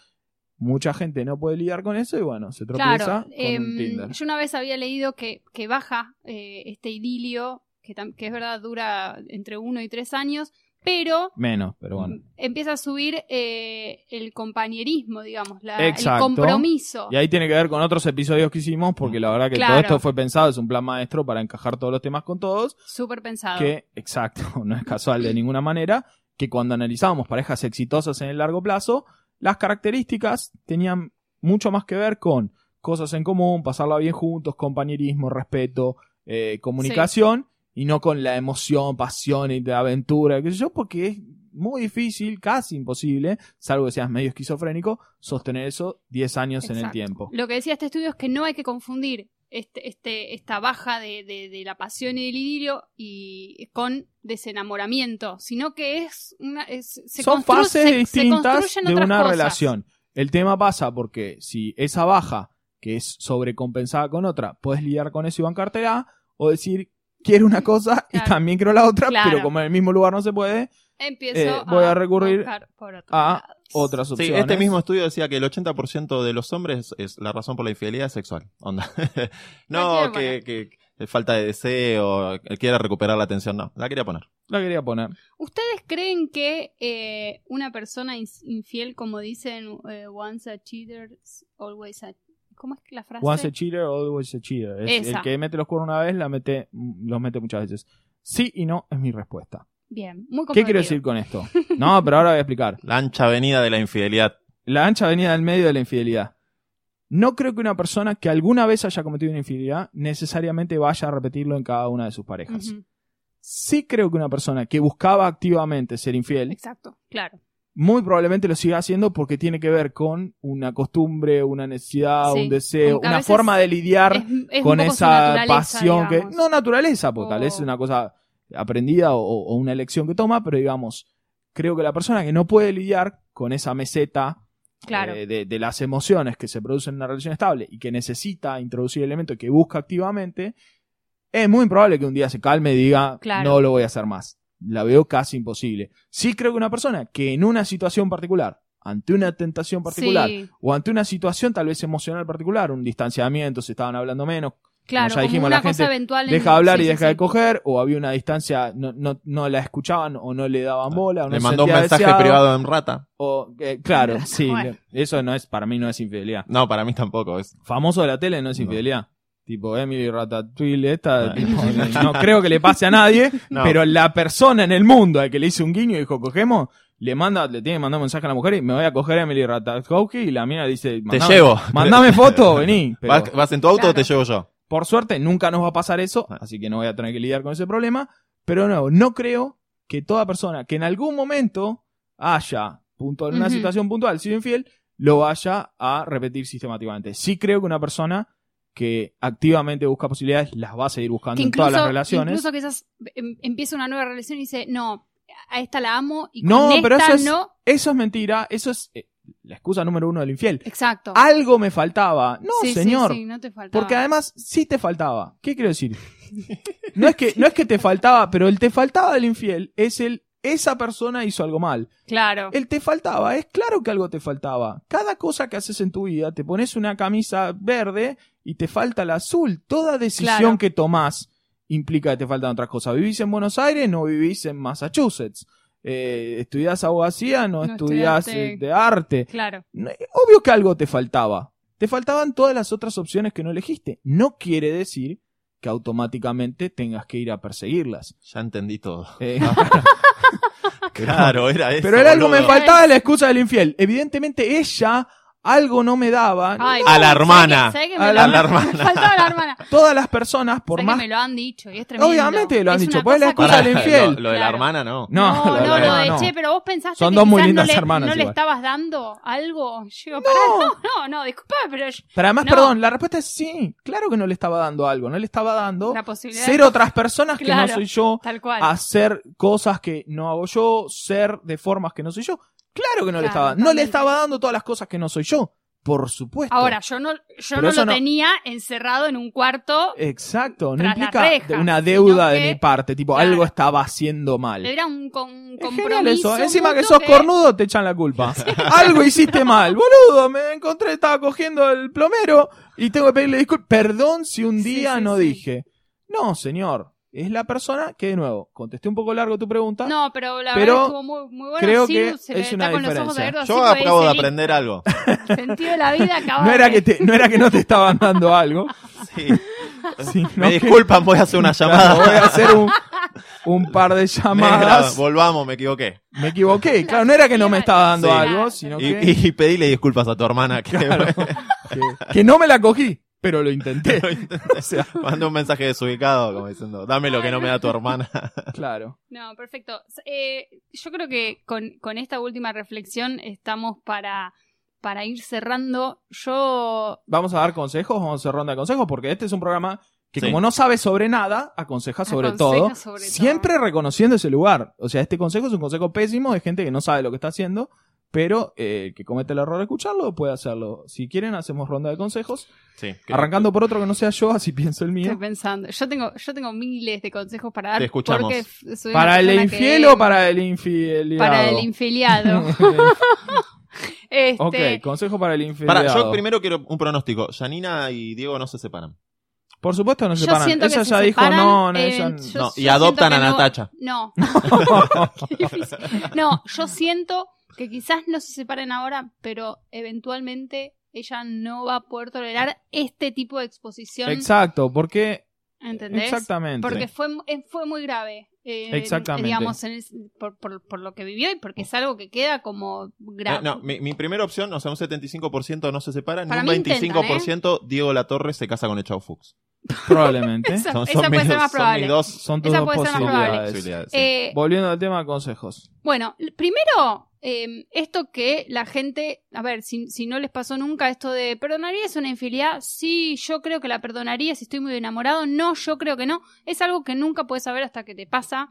Mucha gente no puede lidiar con eso y bueno, se tropieza Claro, con em, Tinder. yo una vez había leído que, que baja eh, este idilio, que, que es verdad dura entre uno y tres años, pero Menos, pero bueno. empieza a subir eh, el compañerismo, digamos, la- el compromiso. Y ahí tiene que ver con otros episodios que hicimos, porque la verdad que Claro. todo esto fue pensado, es un plan maestro para encajar todos los temas con todos, Súper pensado. que, exacto, no es casual de ninguna manera, que cuando analizábamos parejas exitosas en el largo plazo, las características tenían mucho más que ver con cosas en común, pasarla bien juntos, compañerismo, respeto, eh, comunicación, y no con la emoción, pasión y de aventura, qué sé yo, porque es muy difícil, casi imposible, salvo que seas medio esquizofrénico, sostener eso 10 años en el tiempo. Lo que decía este estudio es que no hay que confundir este, este, esta baja de, de- de la pasión y del idilio y con desenamoramiento, sino que es una es- se Son fases se- se distintas de una cosas. relación. El tema pasa porque si esa baja, que es sobrecompensada con otra, puedes lidiar con eso y bancártela, o decir, quiero una cosa y también quiero la otra, Claro. pero como en el mismo lugar no se puede, Empiezo Eh, voy a recurrir buscar por otros a lados. otras Sí, opciones. este mismo estudio decía que el 80% de los hombres es la razón por la infidelidad es sexual. Onda. no, que, falta de deseo, que quiere recuperar la atención, no, la quería poner. La quería poner. ¿Ustedes creen que eh, una persona infiel, como dicen, eh, once a cheater, always a... ¿Cómo es que la frase? Once a cheater, always a cheater. Es Esa. el que mete los cuernos una vez, la mete, los mete muchas veces. Sí y no es mi respuesta. Bien, muy ¿Qué quiero decir con esto? No, pero ahora voy a explicar. La ancha avenida de la infidelidad. La ancha avenida del medio de la infidelidad. No creo que una persona que alguna vez haya cometido una infidelidad necesariamente vaya a repetirlo en cada una de sus parejas. Sí creo que una persona que buscaba activamente ser infiel, Exacto, claro. Muy probablemente lo siga haciendo porque tiene que ver con una costumbre, una necesidad, Sí, un deseo, una forma de lidiar Es, es con esa pasión que no naturaleza porque tal vez es una cosa aprendida o, o una elección que toma pero digamos creo que la persona que no puede lidiar con esa meseta Claro. eh, de, de las emociones que se producen en una relación estable y que necesita introducir elementos que busca activamente es muy probable que un día se calme y diga Claro. no lo voy a hacer más la veo casi imposible sí creo que una persona que en una situación particular ante una tentación particular Sí, o ante una situación tal vez emocional particular, un distanciamiento, se estaban hablando menos, claro, ya como dijimos, una la cosa gente eventual. en- deja de hablar sí, y sí, deja de sí. coger, o había una distancia, no, no, no la escuchaban o no le daban bola, o no Le mandó un mensaje deseado, privado en rata. O, eh, claro, Rata, sí, bueno. eso no es, para mí no es infidelidad. No, para mí tampoco es. Famoso de la tele no es No. Tipo Emily Ratatouille, esta, No. tipo, no creo que le pase a nadie, No. pero la persona en el mundo al que le hizo un guiño y dijo, cogemos, le manda, le tiene que mandar un mensaje a la mujer y me voy a coger a Emily Ratatouille y la mía dice, Te "Mandame- llevo. Mandame foto, vení. Pero ¿Vas, vas en tu auto o te llevo yo? por suerte nunca nos va a pasar eso, Ah. así que no voy a tener que lidiar con ese problema. Pero no, no creo que toda persona que en algún momento haya, puntual, en una situación puntual, sido infiel, lo vaya a repetir sistemáticamente. Sí creo que una persona que activamente busca posibilidades las va a seguir buscando en todas las relaciones. incluso quizás em- empieza una nueva relación y dice, no, a esta la amo y No, con pero esta eso es- no. Eso es mentira, eso es eh, la excusa número uno del infiel. Exacto. Algo me faltaba. No, Sí, sí, señor. sí, no te faltaba. Porque además sí te faltaba. ¿Qué quiero decir? No es que, no es que te faltaba, pero el te faltaba del infiel es el esa persona hizo algo mal. Claro. El te faltaba, es claro que algo te faltaba. Cada cosa que haces en tu vida, te pones una camisa verde y te falta la azul. Toda decisión Claro. que tomás implica que te faltan otras cosas. ¿Vivís en Buenos Aires? No vivís en Massachusetts. Eh, ¿Estudiás abogacía? No, No estudiás eh, de arte. Claro. No, Obvio que algo te faltaba. Te faltaban todas las otras opciones que no elegiste. No quiere decir que automáticamente tengas que ir a perseguirlas. Ya entendí todo. Eh, Claro, era eso. pero era algo me faltaba la excusa del infiel. Evidentemente ella algo no me daba. Ay, A la hermana. ¿sabés que- A ¿sabés que la lo- hermana. Me faltaba la hermana. Todas las personas, por ¿Sabés más... que me lo han dicho y es tremendo. Obviamente lo han Es dicho, pues es la cosa excusa del infiel. Lo, lo de la hermana no. No, No, la no, lo de no. che, pero vos pensaste Son que dos muy lindas no le, hermanas no le estabas dando algo. Yo digo, pará, no, no, no, disculpame, pero yo- Pero además, No. perdón, la respuesta es sí. Claro que no le estaba dando algo. No le estaba dando la posibilidad ser otras personas que no soy yo. tal cual. hacer cosas que no hago yo, ser de formas que no soy yo. Claro que no le estaba. No le estaba dando todas las cosas que no soy yo. Por supuesto. Ahora, yo no, yo no lo no- tenía encerrado en un cuarto. Exacto, no implica una deuda de que- mi parte, tipo, Claro. algo estaba haciendo mal. Era un, con- un compromiso. eso. Encima que sos cornudo, te echan la culpa. Algo hiciste mal. Boludo, me encontré, estaba cogiendo el plomero y tengo que pedirle disculpas. Perdón si un día sí, no dije. No, señor. Es la persona que, de nuevo, contesté un poco largo tu pregunta. No, pero la Pero verdad estuvo muy, muy bueno. creo Sí, que se es una diferencia. Yo acabo de aprender algo. El sentido de la vida acaba No era, de- que te- no era que no te estaban dando algo. Sí. Me que- disculpan, voy a hacer una Claro, llamada. voy a hacer un, un par de llamadas. Volvamos, me equivoqué. Me equivoqué. Claro, no era que no me estaba dando Sí. algo, sino Y, que, y pedile disculpas a tu hermana que Claro. que, que no me la cogí, pero lo intenté. O sea, mandó un mensaje desubicado como diciendo, dame lo que no me da tu hermana. claro. No, perfecto. Eh, yo creo que con, con esta última reflexión estamos para, para ir cerrando. Yo. Vamos a dar consejos, vamos a hacer ronda de consejos, porque este es un programa que Sí. como no sabe sobre nada, aconseja sobre Aconseja todo. sobre todo. siempre reconociendo ese lugar. O sea, este consejo es un consejo pésimo de gente que no sabe lo que está haciendo, pero eh, el que comete el error de escucharlo puede hacerlo. Si quieren, hacemos ronda de consejos. Sí. Arrancando por otro que no sea yo, así pienso el mío. Estoy pensando. Yo tengo, yo tengo miles de consejos para dar. Te escuchamos. Porque f- soy una ¿Para el persona infiel que- o para el infiliado? Para el infiliado. este, ok, consejo para el Para, infiliado. yo primero quiero un pronóstico. Janina y Diego no se separan. Por supuesto no se yo separan. siento Ella se ya dijo separan, no, no, eh, ella... yo- No, y adoptan a no- Natacha. No, Qué difícil. No, yo siento que quizás no se separen ahora, pero eventualmente ella no va a poder tolerar este tipo de exposición. Exacto, porque... ¿Entendés? Exactamente. Porque fue, eh, fue muy grave. eh, Exactamente. Digamos, en el- por, por- por lo que vivió y porque es algo que queda como grave. Eh, no, mi, mi primera opción, o sea, un 75% no se separan, Para un mí intentan, 25% Diego Latorre se casa con el Chau Fuchs. Probablemente. Esa- Son, esa puede ser más son probable. dos Son tus Esa dos puede ser más probable. posibilidades. sí. Eh, Volviendo al tema de consejos. Bueno, primero, eh, esto que la gente, a ver, si, si no les pasó nunca esto de, ¿perdonarías una infidelidad? Sí, yo creo que la perdonaría si estoy muy enamorado. No, yo creo que no. Es algo que nunca puedes saber hasta que te pasa.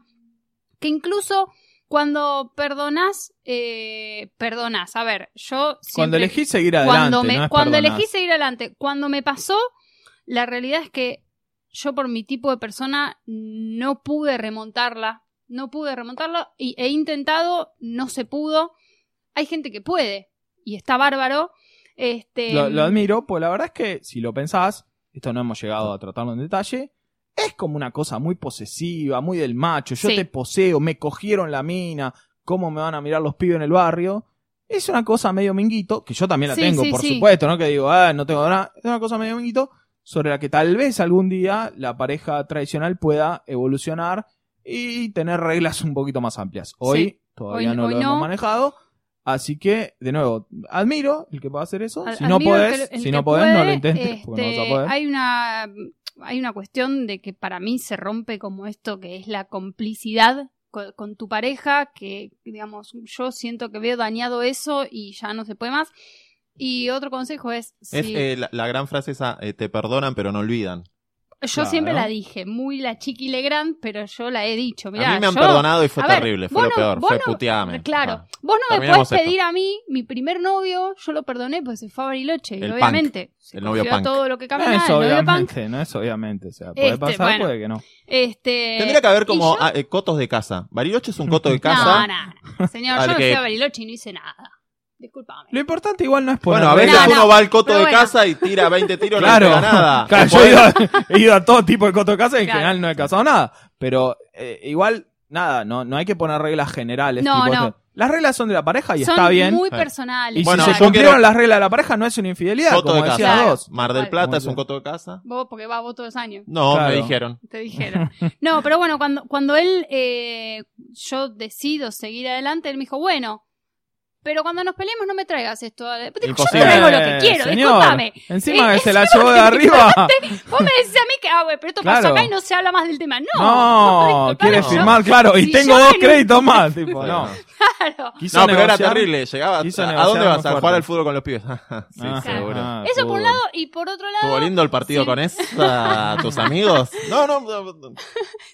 Que incluso cuando perdonas, eh, perdonas. A ver, yo... Cuando siempre- elegís seguir adelante, cuando me, no es cuando perdonar. elegí seguir adelante, cuando me pasó, la realidad es que yo por mi tipo de persona no pude remontarla, no pude remontarla y he intentado, no se pudo. Hay gente que puede y está bárbaro. Este, Lo, lo admiro, pues la verdad es que si lo pensás, esto no hemos llegado a tratarlo en detalle, es como una cosa muy posesiva, muy del macho. Yo Sí. te poseo, me cogieron la mina, cómo me van a mirar los pibes en el barrio. Es una cosa medio minguito, que yo también la Sí, tengo, sí, por supuesto, ¿no? Que digo, ah, no tengo nada. Es una cosa medio minguito sobre la que tal vez algún día la pareja tradicional pueda evolucionar y tener reglas un poquito más amplias. Hoy Sí. todavía Hoy- no hoy lo hemos manejado. Así que, de nuevo, admiro el que pueda hacer eso. Ad- Si no podés, si no podés, no lo intentes, porque no vas a este, poder. Hay una, hay una cuestión de que para mí se rompe como esto que es la complicidad con, con tu pareja, que digamos, yo siento que veo dañado eso y ya no se puede más. Y otro consejo es, Es si- eh, la, la gran frase esa, eh, te perdonan pero no olvidan. yo claro. siempre la dije, muy la chiqui Legrand, pero yo la he dicho. Mirá, a mí me han yo- perdonado y fue ver, terrible, fue lo no- peor, fue no- puteame. Claro, Ah. vos no me puedes esto. pedir a mí, mi primer novio, yo lo perdoné porque se fue a Bariloche. Y obviamente, se el novio punk. todo lo que No caminaba, es el novio punk. obviamente, no es obviamente. O sea, puede Este, pasar, bueno. puede que no. Este, Tendría que haber como yo- ah, eh, cotos de casa. Bariloche es un coto de casa. No, no, no. Señor, yo no que- fui a Bariloche y no hice nada. Disculpame. Lo importante igual no es poner Bueno, a veces No, reglas. no, uno va al coto pero de bueno. casa y tira 20 tiros y Claro, no pega nada. claro, yo he ido, a, he ido a todo tipo de coto de casa y en Claro. general no he casado nada. Pero eh, igual, nada, no, no hay que poner reglas generales. No, tipo no. Las reglas son de la pareja y Son está bien. muy personales. Y Bueno, si se cumplieron quiero- las reglas de la pareja, no es una infidelidad, Coto como de decía casa. Dos. Mar del Plata es un coto de casa. Vos, porque vas vos todos los años. No, Claro. me dijeron. Te dijeron. No, pero bueno, cuando, cuando él, eh, yo decido seguir adelante, él me dijo, bueno, pero cuando nos peleemos no me traigas esto. Yo traigo lo que quiero, Eh, señor, discúlpame. Encima Eh, se la llevó de arriba. Vos me decís a mí que, ah, güey, pero esto pasó Claro. acá y no se habla más del tema. No, No, disculpame, quiere yo- firmar, claro, y si tengo dos en- créditos más. Tipo, no. Claro. Quiso No, pero era terrible. Llegaba. ¿A dónde vas? A jugar al fútbol con los pibes. sí, seguro. Eso por un lado, y por otro lado, ¿Estuvo lindo el partido Sí. con esa, tus amigos? No, no, no, no.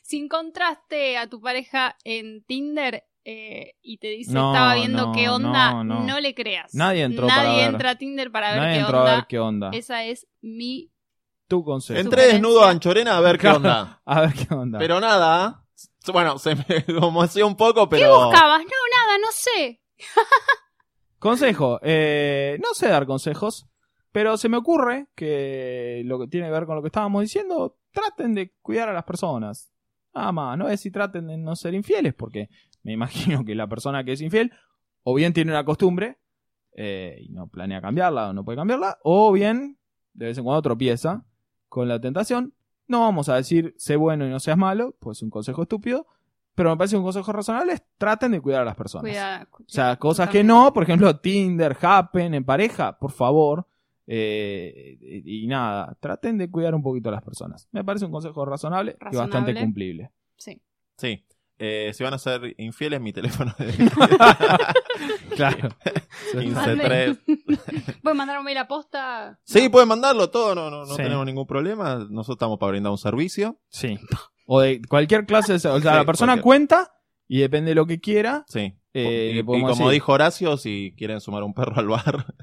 si encontraste a tu pareja en Tinder eh, y te dice No, estaba viendo no, qué onda, no, no. le creas. Nadie entró para Nadie ver. entra a Tinder para ver Nadie qué entró onda. a ver qué onda. Esa es mi... Tu consejo. Entré desnudo a Anchorena a ver qué onda. A ver qué onda. Pero nada. Bueno, se me conmoció un poco, ¿Qué pero. buscabas? No, nada, no sé. Consejo. Eh, no sé dar consejos, pero se me ocurre que lo que tiene que ver con lo que estábamos diciendo, traten de cuidar a las personas. Nada más, no es si traten de no ser infieles, porque me imagino que la persona que es infiel o bien tiene una costumbre eh, y no planea cambiarla o no puede cambiarla, o bien de vez en cuando tropieza con la tentación. No vamos a decir sé bueno y no seas malo, pues es un consejo estúpido, pero me parece un consejo razonable es traten de cuidar a las personas. Cuida, O sea, cosas que no, por ejemplo, Tinder, Happen, en pareja, por favor. eh, y, y nada, traten de cuidar un poquito a las personas. Me parece un consejo razonable, y Razonable. bastante cumplible. Sí. Sí. Eh, si van a ser infieles, mi teléfono es Claro. 153. ¿Puedes mandar un mail a posta? Sí, pueden mandarlo todo, no, no, no Sí. tenemos ningún problema. Nosotros estamos para brindar un servicio. Sí. O de cualquier clase de... O sea, Sí, la persona cualquier. cuenta y depende de lo que quiera. Sí. Eh, y, como decir. dijo Horacio, si quieren sumar un perro al bar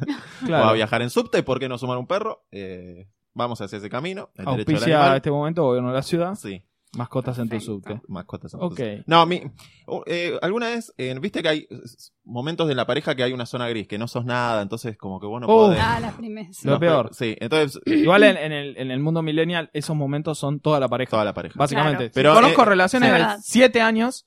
o a viajar en subte, ¿por qué no sumar un perro? Eh, vamos hacia ese camino. El Auspicia a este momento gobierno de la ciudad. Sí, Mascotas en tu subte. mascotas. Ok. No, mi, uh, eh, alguna vez, eh, viste que hay eh, momentos de la pareja que hay una zona gris, que no sos nada, entonces como que vos no Oh. podés. Ah, la primera. Lo No, peor. pero- Sí, entonces Igual en, en el, en el mundo millennial, esos momentos son toda la pareja. toda la pareja. Básicamente. Claro. Pero, Conozco eh, relaciones sí, de verdad. 7 años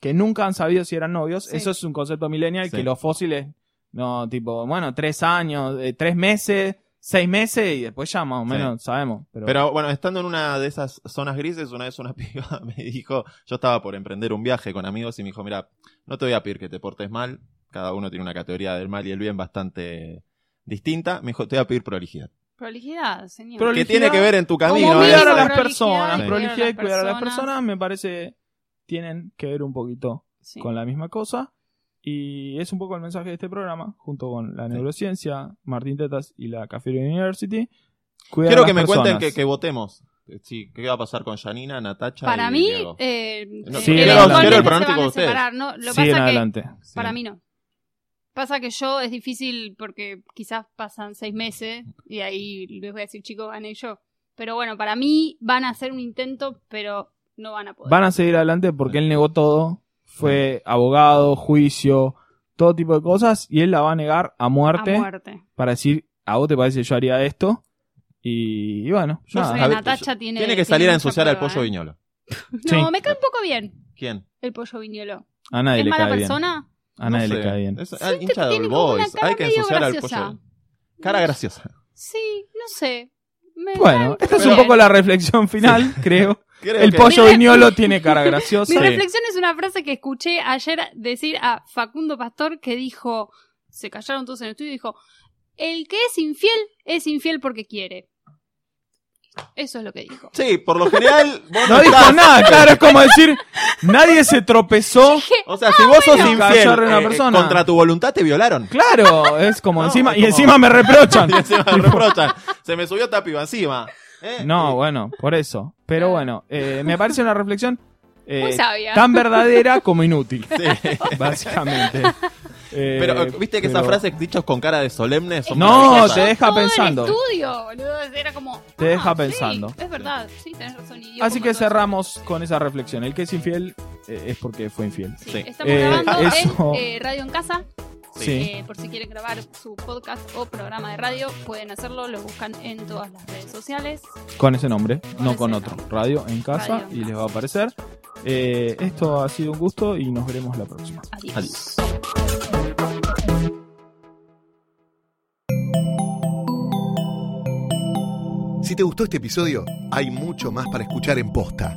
que nunca han sabido si eran novios. Sí. Eso es un concepto millennial Sí. que los fósiles, no, tipo, bueno, 3 años, 3 meses, 6 meses y después ya más o Sí. menos sabemos. Pero, Pero bueno, estando en una de esas zonas grises, una vez una piba me dijo, yo estaba por emprender un viaje con amigos y me dijo, mira, no te voy a pedir que te portes mal, cada uno tiene una categoría del mal y el bien bastante distinta, me dijo, te voy a pedir prolijidad. Prolijidad, señor. ¿Qué Prolijidad, tiene que ver en tu camino? eh? cuidar a las prolijidad personas, y prolijidad y cuidar a las personas. personas me parece tienen que ver un poquito Sí. con la misma cosa. Y es un poco el mensaje de este programa, junto con la Sí. neurociencia, Martín Tetas y la Café University. Quiero que me cuenten que, que votemos. Eh, Sí, ¿qué va a pasar con Janina, Natacha Para y mí, Diego? eh, No, eh, quiero- el pronóstico de ustedes. separar, ¿no? Lo Siguen pasa que adelante. Sí. para mí no. Pasa que yo es difícil porque quizás pasan seis meses y ahí les voy a decir, chicos, gané yo. Pero bueno, para mí van a hacer un intento, pero no van a poder. Van a seguir adelante porque él negó todo. Fue abogado, juicio, todo tipo de cosas. Y él la va a negar a muerte, A muerte. para decir, a vos te parece que yo haría esto. Y, y bueno, Yo nada. soy A ver, Natacha tiene. Tiene que salir a mucha ensuciar al pollo ¿eh? viñolo. No, Sí. me cae un poco bien ¿Quién? el pollo viñolo. A nadie ¿Es le mala cae bien. persona? A nadie No le sé. cae bien. Es Siento hincha de tiene All como una Boys. cara Hay que ensuciar al graciosa. pollo. Cara graciosa. Sí, no sé. Me Bueno, esta es bien. un poco la reflexión final, creo. Creo El que- pollo Mira- viñolo tiene cara graciosa. Mi reflexión es una frase que escuché ayer decir a Facundo Pastor que dijo, se callaron todos en el estudio y dijo, el que es infiel es infiel porque quiere. Eso es lo que dijo. Sí, por lo general. vos No dijo estás- nada, claro, es como decir, nadie se tropezó. O sea, si vos sos bueno. infiel a una eh, persona. contra tu voluntad, te violaron. Claro, es como No, encima, es y encima me reprochan. Y encima me reprochan. Se me subió esta piba encima. ¿eh? No, bueno, por eso. Pero bueno, eh, me parece una reflexión eh, Muy sabia. tan verdadera como inútil, Sí. básicamente. Eh, Pero viste que pero- esas frases dichas con cara de solemne son No, te deja Todo el pensando. estudio, boludo. Era como. Te ah, deja sí, pensando. es verdad, sí, tenés razón. Así que cerramos con esa reflexión. El que es infiel eh, es porque fue infiel. Sí, Sí. Estamos Eh, grabando eso- en eh, Radio en Casa. Sí. Eh, por si quieren grabar su podcast o programa de radio, pueden hacerlo. Lo buscan en todas las redes sociales. Con ese nombre, Con no ese con nombre. otro. Radio en casa Radio en y les va a aparecer. Eh, esto ha sido un gusto y nos veremos la próxima. Adiós. Adiós. Si te gustó este episodio, hay mucho más para escuchar en Posta.